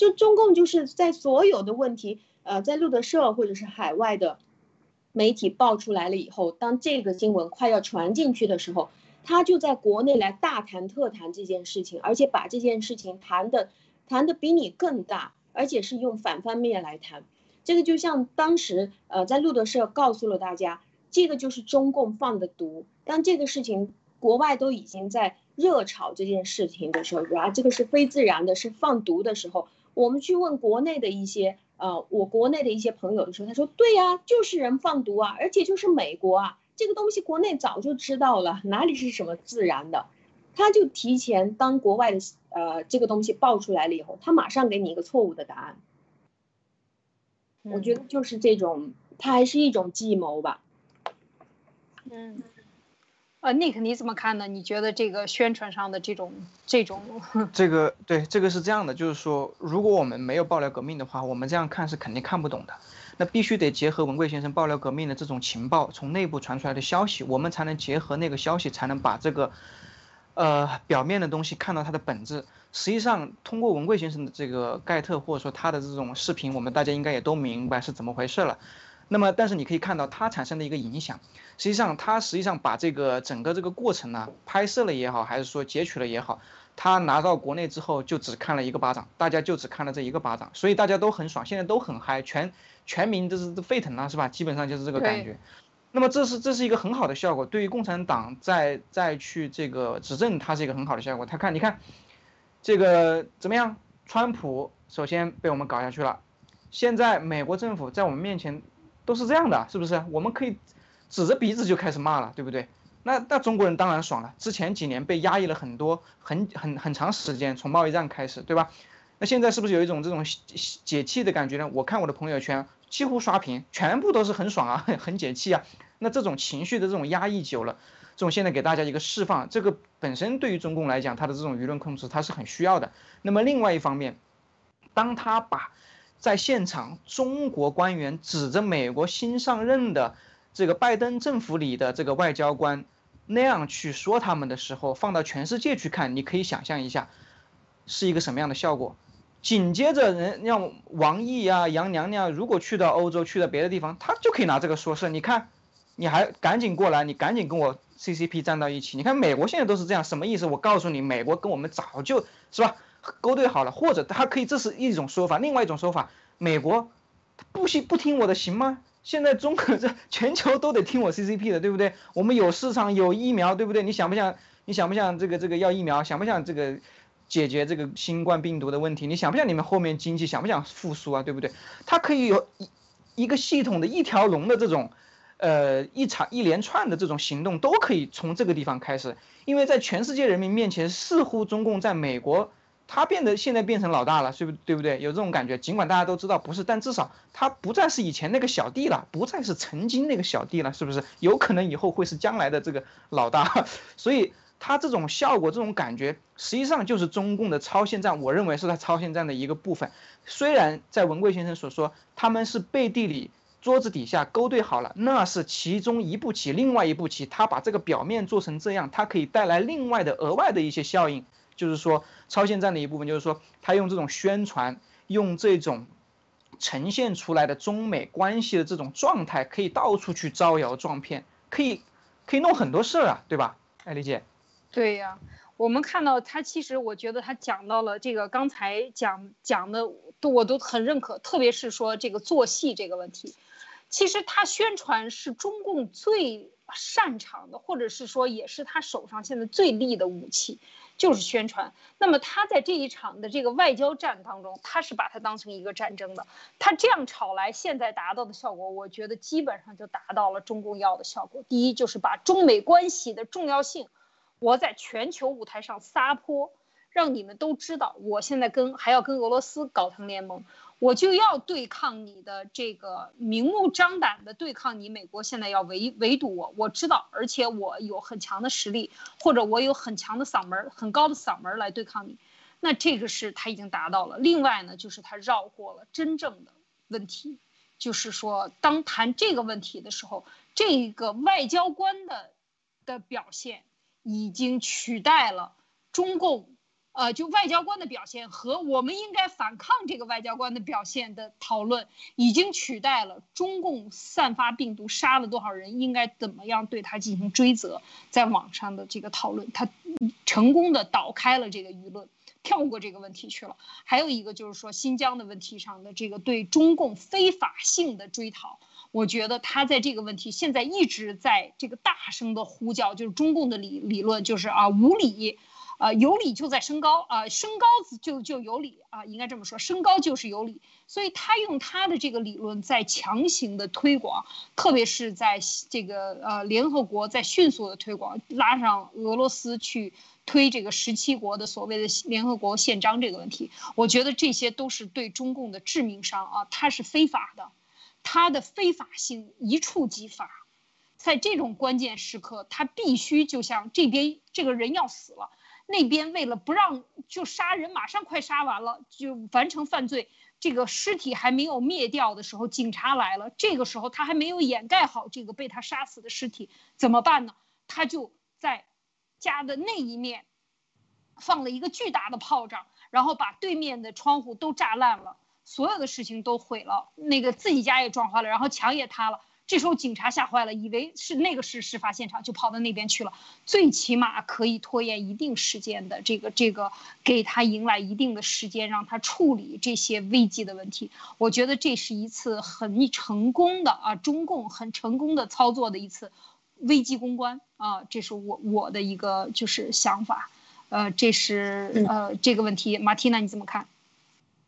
[SPEAKER 1] 就中共就是在所有的问题，呃在路德社或者是海外的。媒体爆出来了以后，当这个新闻快要传进去的时候，他就在国内来大谈特谈这件事情，而且把这件事情谈的谈的比你更大，而且是用反方面来谈。这个就像当时呃在路德社告诉了大家，这个就是中共放的毒。当这个事情国外都已经在热炒这件事情的时候，啊这个是非自然的，是放毒的时候，我们去问国内的一些。呃，我国内的一些朋友的时候，他说对呀，就是人放毒啊，而且就是美国啊，这个东西国内早就知道了，哪里是什么自然的，他就提前当国外的呃这个东西爆出来了以后，他马上给你一个错误的答案。我觉得就是这种，它还是一种计谋吧。
[SPEAKER 3] 嗯。呃，Nick，你怎么看呢？你觉得这个宣传上的这种这种？
[SPEAKER 4] 这个对，这个是这样的，就是说，如果我们没有爆料革命的话，我们这样看是肯定看不懂的。那必须得结合文贵先生爆料革命的这种情报，从内部传出来的消息，我们才能结合那个消息，才能把这个，呃，表面的东西看到它的本质。实际上，通过文贵先生的这个盖特或者说他的这种视频，我们大家应该也都明白是怎么回事了。那么，但是你可以看到它产生的一个影响。实际上，它实际上把这个整个这个过程呢，拍摄了也好，还是说截取了也好，他拿到国内之后就只看了一个巴掌，大家就只看了这一个巴掌，所以大家都很爽，现在都很嗨，全全民都是沸腾了，是吧？基本上就是这个感觉。那么这是这是一个很好的效果，对于共产党再再去这个执政，它是一个很好的效果。他看，你看，这个怎么样？川普首先被我们搞下去了，现在美国政府在我们面前。都是这样的，是不是？我们可以指着鼻子就开始骂了，对不对？那那中国人当然爽了。之前几年被压抑了很多，很很很长时间，从贸易战开始，对吧？那现在是不是有一种这种解气的感觉呢？我看我的朋友圈，几乎刷屏，全部都是很爽啊，很解气啊。那这种情绪的这种压抑久了，这种现在给大家一个释放，这个本身对于中共来讲，它的这种舆论控制，它是很需要的。那么另外一方面，当他把在现场，中国官员指着美国新上任的这个拜登政府里的这个外交官那样去说他们的时候，放到全世界去看，你可以想象一下，是一个什么样的效果。紧接着，人让王毅啊、杨娘娘如果去到欧洲、去到别的地方，他就可以拿这个说事。你看，你还赶紧过来，你赶紧跟我 CCP 站到一起。你看美国现在都是这样，什么意思？我告诉你，美国跟我们早就是吧。勾兑好了，或者他可以，这是一种说法。另外一种说法，美国不行不听我的行吗？现在中国这全球都得听我 CCP 的，对不对？我们有市场有疫苗，对不对？你想不想？你想不想这个这个要疫苗？想不想这个解决这个新冠病毒的问题？你想不想你们后面经济想不想复苏啊？对不对？它可以有一一个系统的一条龙的这种，呃，一场一连串的这种行动都可以从这个地方开始，因为在全世界人民面前，似乎中共在美国。他变得现在变成老大了，是不对不对？有这种感觉，尽管大家都知道不是，但至少他不再是以前那个小弟了，不再是曾经那个小弟了，是不是？有可能以后会是将来的这个老大，所以他这种效果、这种感觉，实际上就是中共的超限战。我认为是他超限战的一个部分。虽然在文贵先生所说，他们是背地里桌子底下勾兑好了，那是其中一步棋，另外一步棋，他把这个表面做成这样，它可以带来另外的额外的一些效应。就是说超限战的一部分，就是说他用这种宣传，用这种呈现出来的中美关系的这种状态，可以到处去招摇撞骗，可以可以弄很多事儿啊，对吧？艾丽姐。
[SPEAKER 3] 对呀，我们看到他其实，我觉得他讲到了这个刚才讲讲的，都我都很认可，特别是说这个做戏这个问题。其实他宣传是中共最擅长的，或者是说也是他手上现在最利的武器，就是宣传。那么他在这一场的这个外交战当中，他是把它当成一个战争的。他这样吵来，现在达到的效果，我觉得基本上就达到了中共要的效果。第一就是把中美关系的重要性。我在全球舞台上撒泼，让你们都知道，我现在跟还要跟俄罗斯搞成联盟，我就要对抗你的这个明目张胆的对抗你。美国现在要围围堵我，我知道，而且我有很强的实力，或者我有很强的嗓门、很高的嗓门来对抗你。那这个是他已经达到了。另外呢，就是他绕过了真正的问题，就是说，当谈这个问题的时候，这个外交官的的表现。已经取代了中共，呃，就外交官的表现和我们应该反抗这个外交官的表现的讨论，已经取代了中共散发病毒杀了多少人，应该怎么样对他进行追责，在网上的这个讨论，他成功的导开了这个舆论，跳过这个问题去了。还有一个就是说新疆的问题上的这个对中共非法性的追讨。我觉得他在这个问题现在一直在这个大声的呼叫，就是中共的理理论，就是啊无理，啊有理就在升高啊升高就就有理啊应该这么说，升高就是有理，所以他用他的这个理论在强行的推广，特别是在这个呃联合国在迅速的推广，拉上俄罗斯去推这个十七国的所谓的联合国宪章这个问题，我觉得这些都是对中共的致命伤啊，它是非法的。他的非法性一触即发，在这种关键时刻，他必须就像这边这个人要死了，那边为了不让就杀人，马上快杀完了就完成犯罪，这个尸体还没有灭掉的时候，警察来了，这个时候他还没有掩盖好这个被他杀死的尸体，怎么办呢？他就在家的那一面放了一个巨大的炮仗，然后把对面的窗户都炸烂了。所有的事情都毁了，那个自己家也撞坏了，然后墙也塌了。这时候警察吓坏了，以为是那个是事发现场，就跑到那边去了。最起码可以拖延一定时间的，这个这个给他迎来一定的时间，让他处理这些危机的问题。我觉得这是一次很成功的啊，中共很成功的操作的一次危机公关啊，这是我我的一个就是想法。呃，这是呃这个问题，马蒂娜你怎么看？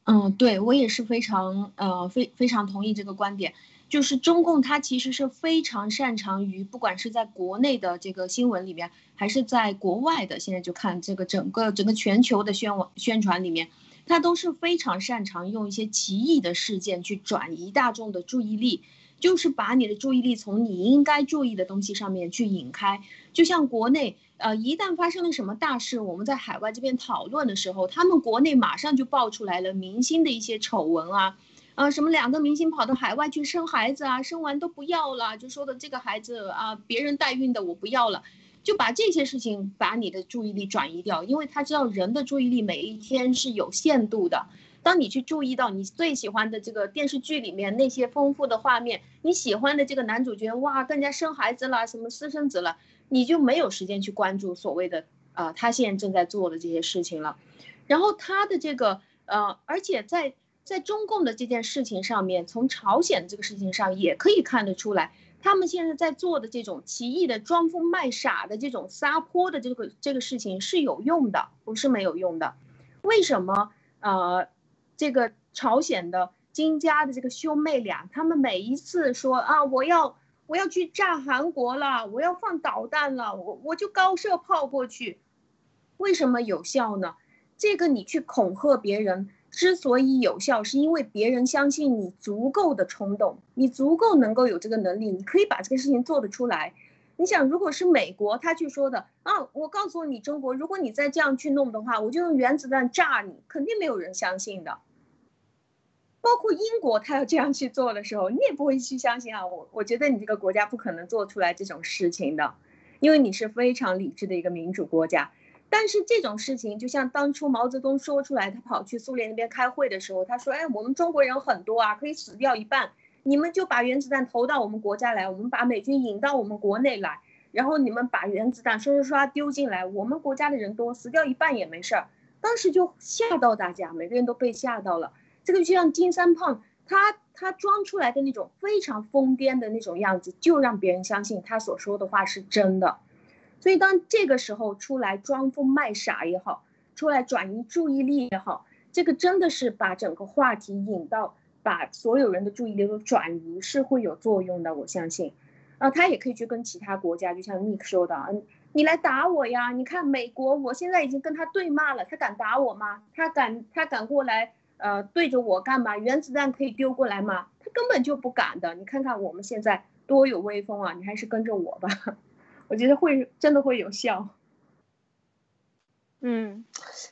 [SPEAKER 1] 嗯，对我也是非常呃非非常同意这个观点，就是中共它其实是非常擅长于不管是在国内的这个新闻里面，还是在国外的，现在就看这个整个整个全球的宣网宣传里面，它都是非常擅长用一些奇异的事件去转移大众的注意力，就是把你的注意力从你应该注意的东西上面去引开，就像国内。呃，一旦发生了什么大事，我们在海外这边讨论的时候，他们国内马上就爆出来了明星的一些丑闻啊，啊，什么两个明星跑到海外去生孩子啊，生完都不要了，就说的这个孩子啊，别人代孕的我不要了，就把这些事情把你的注意力转移掉，因为他知道人的注意力每一天是有限度的，当你去注意到你最喜欢的这个电视剧里面那些丰富的画面，你喜欢的这个男主角哇，更加生孩子了，什么私生子了。你就没有时间去关注所谓的呃他现在正在做的这些事情了，然后他的这个呃，而且在在中共的这件事情上面，从朝鲜这个事情上也可以看得出来，他们现在在做的这种奇异的装疯卖傻的这种撒泼的这个这个事情是有用的，不是没有用的。为什么呃这个朝鲜的金家的这个兄妹俩，他们每一次说啊我要。我要去炸韩国了，我要放导弹了，我我就高射炮过去，为什么有效呢？这个你去恐吓别人，之所以有效，是因为别人相信你足够的冲动，你足够能够有这个能力，你可以把这个事情做得出来。你想，如果是美国他去说的啊，我告诉你中国，如果你再这样去弄的话，我就用原子弹炸你，肯定没有人相信的。包括英国，他要这样去做的时候，你也不会去相信啊。我我觉得你这个国家不可能做出来这种事情的，因为你是非常理智的一个民主国家。但是这种事情，就像当初毛泽东说出来，他跑去苏联那边开会的时候，他说：“哎，我们中国人很多啊，可以死掉一半，你们就把原子弹投到我们国家来，我们把美军引到我们国内来，然后你们把原子弹刷刷刷丢进来，我们国家的人多，死掉一半也没事儿。”当时就吓到大家，每个人都被吓到了。这个就像金三胖，他他装出来的那种非常疯癫的那种样子，就让别人相信他所说的话是真的。所以，当这个时候出来装疯卖傻也好，出来转移注意力也好，这个真的是把整个话题引到，把所有人的注意力都转移，是会有作用的。我相信，啊，他也可以去跟其他国家，就像 Nick 说的，嗯，你来打我呀？你看美国，我现在已经跟他对骂了，他敢打我吗？他敢，他敢过来，呃，对着我干嘛？原子弹可以丢过来吗？他根本就不敢的。你看看我们现在多有威风啊！你还是跟着我吧。我觉得会真的会有效。
[SPEAKER 3] 嗯，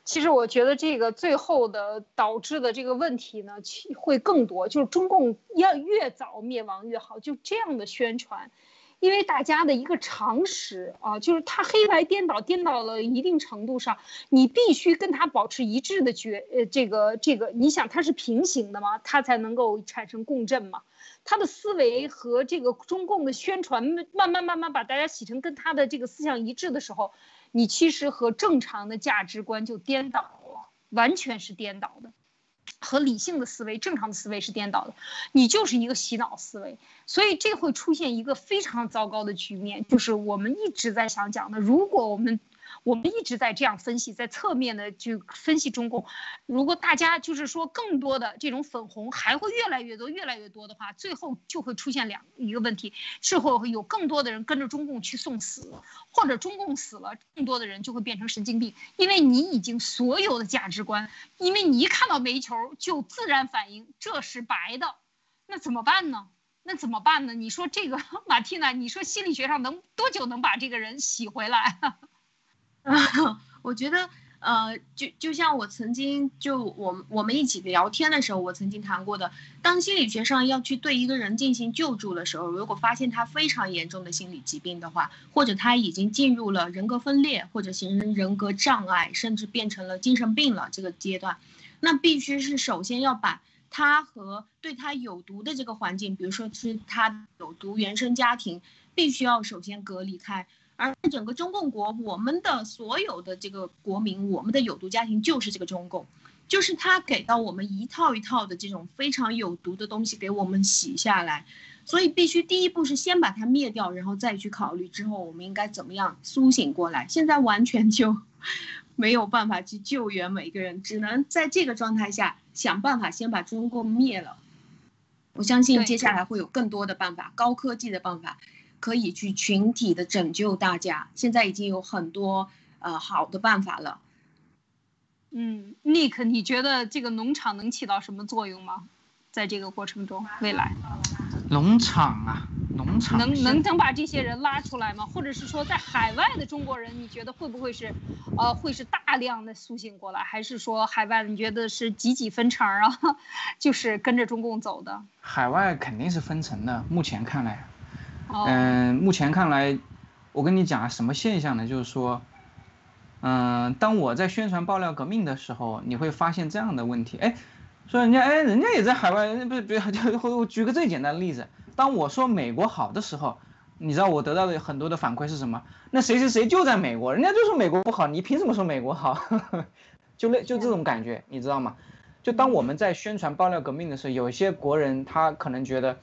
[SPEAKER 3] 其实我觉得这个最后的导致的这个问题呢，会更多，就是中共要越早灭亡越好，就这样的宣传，因为大家的一个常识啊，就是他黑白颠倒，颠倒了一定程度上，你必须跟他保持一致的觉，呃，这个这个，你想它是平行的吗？它才能够产生共振嘛。他的思维和这个中共的宣传，慢慢慢慢把大家洗成跟他的这个思想一致的时候，你其实和正常的价值观就颠倒了，完全是颠倒的，和理性的思维、正常的思维是颠倒的，你就是一个洗脑思维，所以这会出现一个非常糟糕的局面，就是我们一直在想讲的，如果我们。我们一直在这样分析，在侧面的去分析中共。如果大家就是说更多的这种粉红还会越来越多、越来越多的话，最后就会出现两一个问题：是会有更多的人跟着中共去送死，或者中共死了，更多的人就会变成神经病。因为你已经所有的价值观，因为你一看到煤球就自然反应这是白的，那怎么办呢？那怎么办呢？你说这个 马蒂娜，你说心理学上能多久能把这个人洗回来？
[SPEAKER 1] 我觉得，呃，就就像我曾经就我我们一起聊天的时候，我曾经谈过的，当心理学上要去对一个人进行救助的时候，如果发现他非常严重的心理疾病的话，或者他已经进入了人格分裂或者形成人格障碍，甚至变成了精神病了这个阶段，那必须是首先要把他和对他有毒的这个环境，比如说是他有毒原生家庭，必须要首先隔离开。而整个中共国，我们的所有的这个国民，我们的有毒家庭就是这个中共，就是他给到我们一套一套的这种非常有毒的东西给我们洗下来，所以必须第一步是先把它灭掉，然后再去考虑之后我们应该怎么样苏醒过来。现在完全就 没有办法去救援每个人，只能在这个状态下想办法先把中共灭了。我相信接下来会有更多的办法，高科技的办法。可以去群体的拯救大家，现在已经有很多呃好的办法了。
[SPEAKER 3] 嗯，Nick，你觉得这个农场能起到什么作用吗？在这个过程中，未来？
[SPEAKER 2] 农场啊，农场
[SPEAKER 3] 能能能把这些人拉出来吗？或者是说，在海外的中国人，你觉得会不会是，呃，会是大量的苏醒过来，还是说海外你觉得是几几分成啊？就是跟着中共走的？
[SPEAKER 4] 海外肯定是分成的，目前看来。嗯，目前看来，我跟你讲啊，什么现象呢？就是说，嗯，当我在宣传爆料革命的时候，你会发现这样的问题，哎，说人家，哎，人家也在海外，不是，不是，就我举个最简单的例子，当我说美国好的时候，你知道我得到的很多的反馈是什么？那谁谁谁就在美国，人家就说美国不好，你凭什么说美国好？就那就这种感觉，你知道吗？就当我们在宣传爆料革命的时候，有一些国人他可能觉得。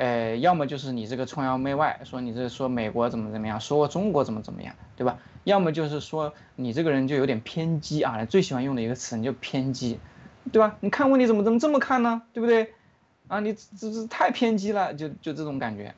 [SPEAKER 4] 呃，要么就是你这个崇洋媚外，说你这说美国怎么怎么样，说中国怎么怎么样，对吧？要么就是说你这个人就有点偏激啊，最喜欢用的一个词，你就偏激，对吧？你看问题怎么怎么这么看呢？对不对？啊，你这这太偏激了，就就这种感觉。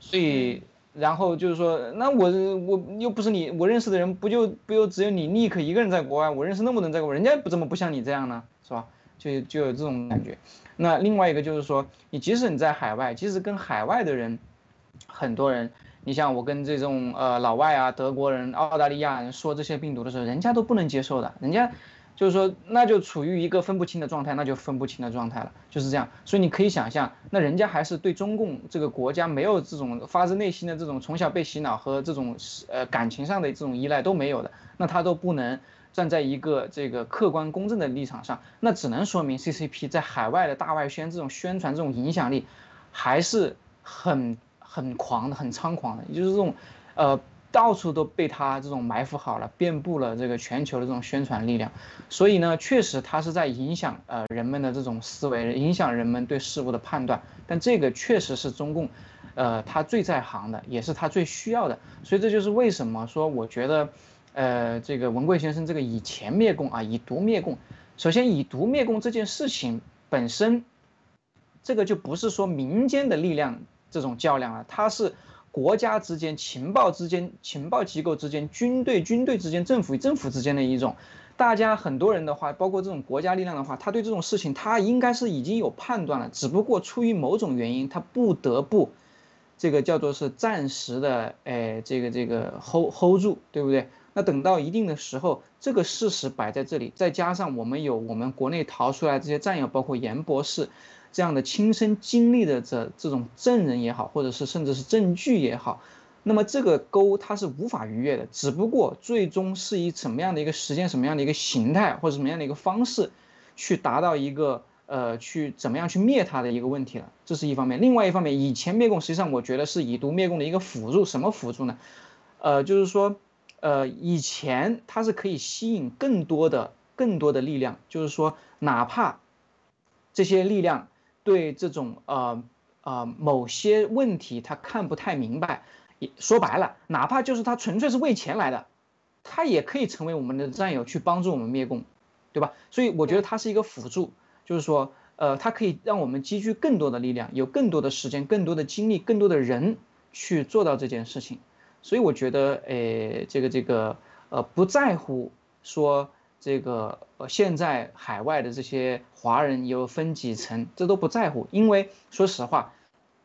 [SPEAKER 4] 所以，然后就是说，那我我又不是你，我认识的人不就不就只有你尼克一个人在国外，我认识那么多人在国外，人家不怎么不像你这样呢，是吧？就就有这种感觉。那另外一个就是说，你即使你在海外，即使跟海外的人，很多人，你像我跟这种呃老外啊、德国人、澳大利亚人说这些病毒的时候，人家都不能接受的，人家就是说，那就处于一个分不清的状态，那就分不清的状态了，就是这样。所以你可以想象，那人家还是对中共这个国家没有这种发自内心的这种从小被洗脑和这种呃感情上的这种依赖都没有的，那他都不能站在一个这个客观公正的立场上，那只能说明 CCP 在海外的大外宣这种宣传这种影响力还是很很狂的，很猖狂的，也就是这种呃。到处都被他这种埋伏好了，遍布了这个全球的这种宣传力量，所以呢，确实他是在影响呃人们的这种思维，影响人们对事物的判断。但这个确实是中共，呃，他最在行的，也是他最需要的。所以这就是为什么说，我觉得，呃，这个文贵先生这个以前灭共啊，以毒灭共。首先，以毒灭共这件事情本身，这个就不是说民间的力量这种较量了，它是。国家之间、情报之间、情报机构之间、军队军队之间、政府与政府之间的一种，大家很多人的话，包括这种国家力量的话，他对这种事情他应该是已经有判断了，只不过出于某种原因，他不得不，这个叫做是暂时的，哎，这个这个 hold hold 住，对不对？那等到一定的时候，这个事实摆在这里，再加上我们有我们国内逃出来这些战友，包括严博士。这样的亲身经历的这这种证人也好，或者是甚至是证据也好，那么这个沟它是无法逾越的，只不过最终是以什么样的一个时间、什么样的一个形态或者什么样的一个方式，去达到一个呃去怎么样去灭它的一个问题了，这是一方面。另外一方面，以前灭共实际上我觉得是以毒灭共的一个辅助，什么辅助呢？呃，就是说，呃，以前它是可以吸引更多的更多的力量，就是说，哪怕这些力量。对这种呃呃某些问题他看不太明白，也说白了，哪怕就是他纯粹是为钱来的，他也可以成为我们的战友去帮助我们灭共，对吧？所以我觉得它是一个辅助，就是说呃它可以让我们积聚更多的力量，有更多的时间、更多的精力、更多的人去做到这件事情。所以我觉得诶这个这个呃不在乎说。这个呃，现在海外的这些华人有分几层，这都不在乎，因为说实话，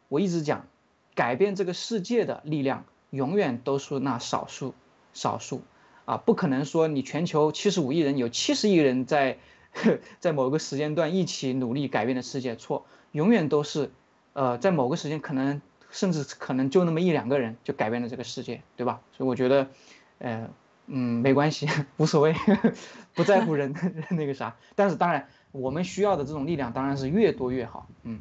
[SPEAKER 4] 我一直讲，改变这个世界的力量永远都是那少数，少数，啊，不可能说你全球七十五亿人有七十亿人在，在某个时间段一起努力改变的世界，错，永远都是，呃，在某个时间可能甚至可能就那么一两个人就改变了这个世界，对吧？所以我觉得，呃。嗯，没关系，无所谓，不在乎人 那个啥。但是当然，我们需要的这种力量当然是越多越好。嗯，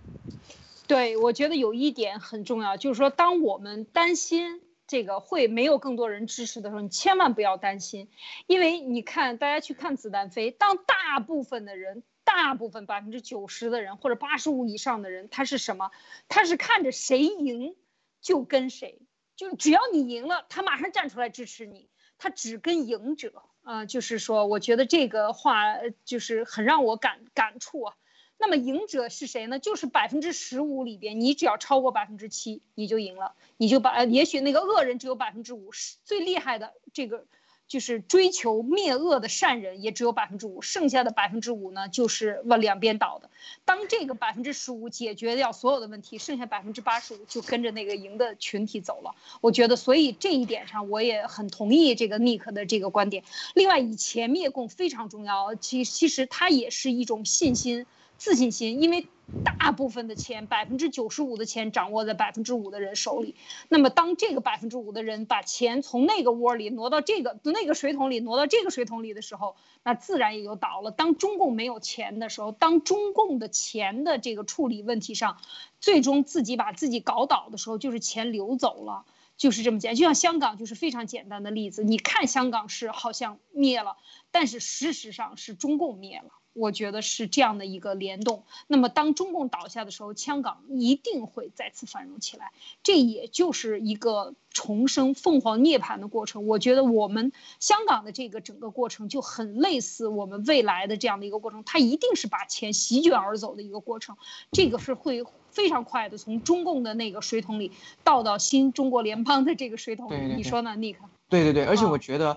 [SPEAKER 3] 对，我觉得有一点很重要，就是说，当我们担心这个会没有更多人支持的时候，你千万不要担心，因为你看，大家去看子弹飞，当大部分的人，大部分百分之九十的人或者八十五以上的人，他是什么？他是看着谁赢就跟谁，就只要你赢了，他马上站出来支持你。他只跟赢者啊，就是说，我觉得这个话就是很让我感感触啊。那么赢者是谁呢？就是百分之十五里边，你只要超过百分之七，你就赢了，你就把也许那个恶人只有百分之五，最厉害的这个。就是追求灭恶的善人也只有百分之五，剩下的百分之五呢，就是往两边倒的。当这个百分之十五解决掉所有的问题，剩下百分之八十五就跟着那个赢的群体走了。我觉得，所以这一点上我也很同意这个 Nick 的这个观点。另外，以前灭共非常重要，其其实它也是一种信心。自信心，因为大部分的钱，百分之九十五的钱掌握在百分之五的人手里。那么，当这个百分之五的人把钱从那个窝里挪到这个那个水桶里，挪到这个水桶里的时候，那自然也就倒了。当中共没有钱的时候，当中共的钱的这个处理问题上，最终自己把自己搞倒的时候，就是钱流走了，就是这么简单。就像香港就是非常简单的例子，你看香港是好像灭了，但是事实上是中共灭了。我觉得是这样的一个联动。那么，当中共倒下的时候，香港一定会再次繁荣起来。这也就是一个重生、凤凰涅槃的过程。我觉得我们香港的这个整个过程就很类似我们未来的这样的一个过程。它一定是把钱席卷而走的一个过程。这个是会非常快的，从中共的那个水桶里倒到新中国联邦的这个水桶里。你说呢，尼克？
[SPEAKER 4] 对对对，而且我觉得，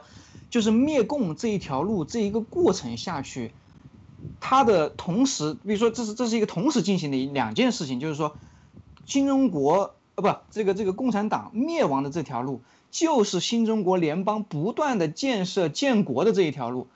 [SPEAKER 4] 就是灭共这一条路，这一个过程下去。它的同时，比如说，这是这是一个同时进行的两件事情，就是说，新中国呃不，这个这个共产党灭亡的这条路，就是新中国联邦不断的建设建国的这一条路。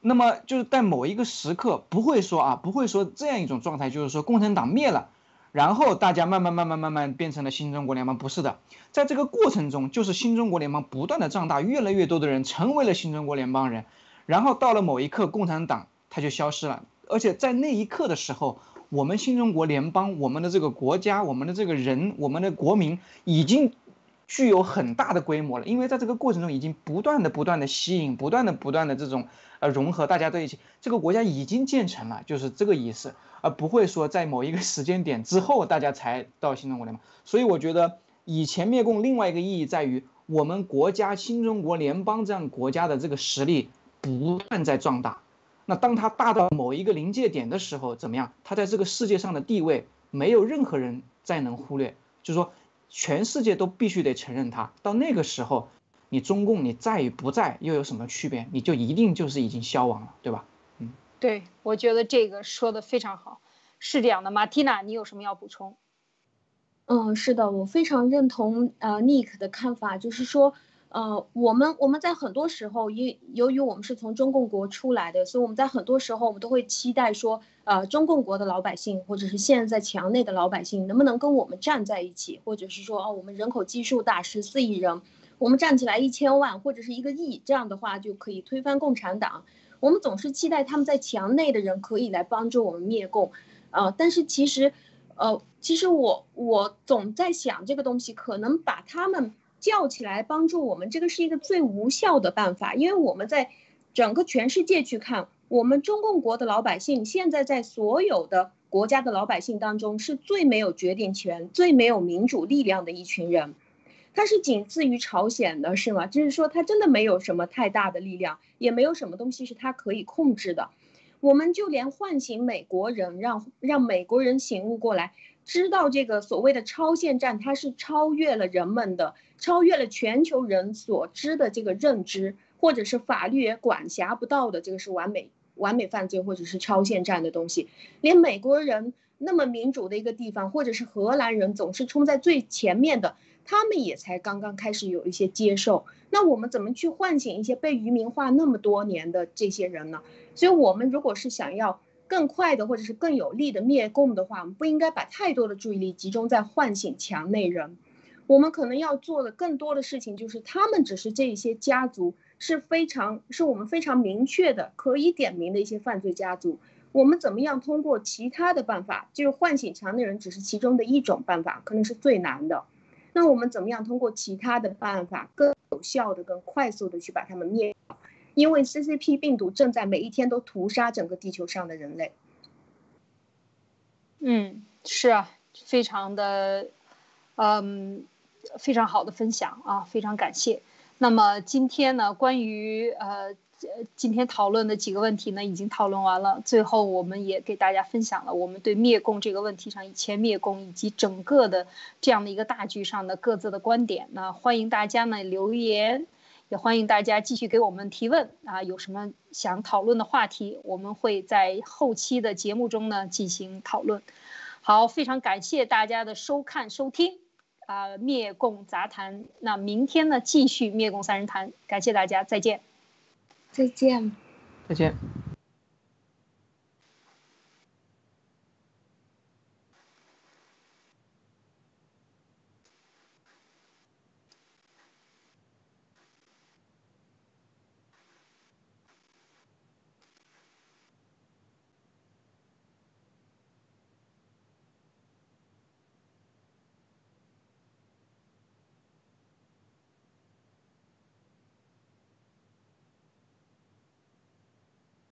[SPEAKER 4] 那么就是在某一个时刻，不会说啊，不会说这样一种状态，就是说共产党灭了，然后大家慢慢慢慢慢慢变成了新中国联邦，不是的，在这个过程中，就是新中国联邦不断的壮大，越来越多的人成为了新中国联邦人，然后到了某一刻，共产党它就消失了，而且在那一刻的时候，我们新中国联邦，我们的这个国家，我们的这个人，我们的国民已经。具有很大的规模了，因为在这个过程中已经不断的、不断的吸引，不断的、不断的这种呃融合，大家在一起，这个国家已经建成了，就是这个意思，而不会说在某一个时间点之后大家才到新中国联邦。所以我觉得以前灭共另外一个意义在于，我们国家新中国联邦这样国家的这个实力不断在壮大。那当它大到某一个临界点的时候，怎么样？它在这个世界上的地位没有任何人再能忽略，就是说。全世界都必须得承认他。到那个时候，你中共你在与不在又有什么区别？你就一定就是已经消亡了，对吧？
[SPEAKER 3] 嗯，对，我觉得这个说的非常好，是这样的。马蒂娜，你有什么要补充？
[SPEAKER 1] 嗯，是的，我非常认同呃 Nick 的看法，就是说。呃，我们我们在很多时候，因由于我们是从中共国出来的，所以我们在很多时候，我们都会期待说，呃，中共国的老百姓，或者是现在在墙内的老百姓，能不能跟我们站在一起，或者是说，哦，我们人口基数大，十四亿人，我们站起来一千万或者是一个亿，这样的话就可以推翻共产党。我们总是期待他们在墙内的人可以来帮助我们灭共，呃，但是其实，呃，其实我我总在想这个东西，可能把他们。叫起来帮助我们，这个是一个最无效的办法，因为我们在整个全世界去看，我们中共国的老百姓现在在所有的国家的老百姓当中是最没有决定权、最没有民主力量的一群人，他是仅次于朝鲜的，是吗？就是说他真的没有什么太大的力量，也没有什么东西是他可以控制的。我们就连唤醒美国人，让让美国人醒悟过来。知道这个所谓的超限战，它是超越了人们的，超越了全球人所知的这个认知，或者是法律也管辖不到的，这个是完美完美犯罪或者是超限战的东西。连美国人那么民主的一个地方，或者是荷兰人总是冲在最前面的，他们也才刚刚开始有一些接受。那我们怎么去唤醒一些被愚民化那么多年的这些人呢？所以，我们如果是想要。更快的或者是更有力的灭共的话，我们不应该把太多的注意力集中在唤醒墙内人。我们可能要做的更多的事情，就是他们只是这一些家族是非常是我们非常明确的可以点名的一些犯罪家族。我们怎么样通过其他的办法，就是唤醒墙内人只是其中的一种办法，可能是最难的。那我们怎么样通过其他的办法，更有效的、更快速的去把他们灭？因为 CCP 病毒正在每一天都屠杀整个地球上的人类。
[SPEAKER 3] 嗯，是啊，非常的，嗯，非常好的分享啊，非常感谢。那么今天呢，关于呃今天讨论的几个问题呢，已经讨论完了。最后，我们也给大家分享了我们对灭共这个问题上以前灭共以及整个的这样的一个大局上的各自的观点。那欢迎大家呢留言。也欢迎大家继续给我们提问啊！有什么想讨论的话题，我们会在后期的节目中呢进行讨论。好，非常感谢大家的收看收听啊！灭共杂谈，那明天呢继续灭共三人谈，感谢大家，再见，
[SPEAKER 1] 再见，
[SPEAKER 4] 再见。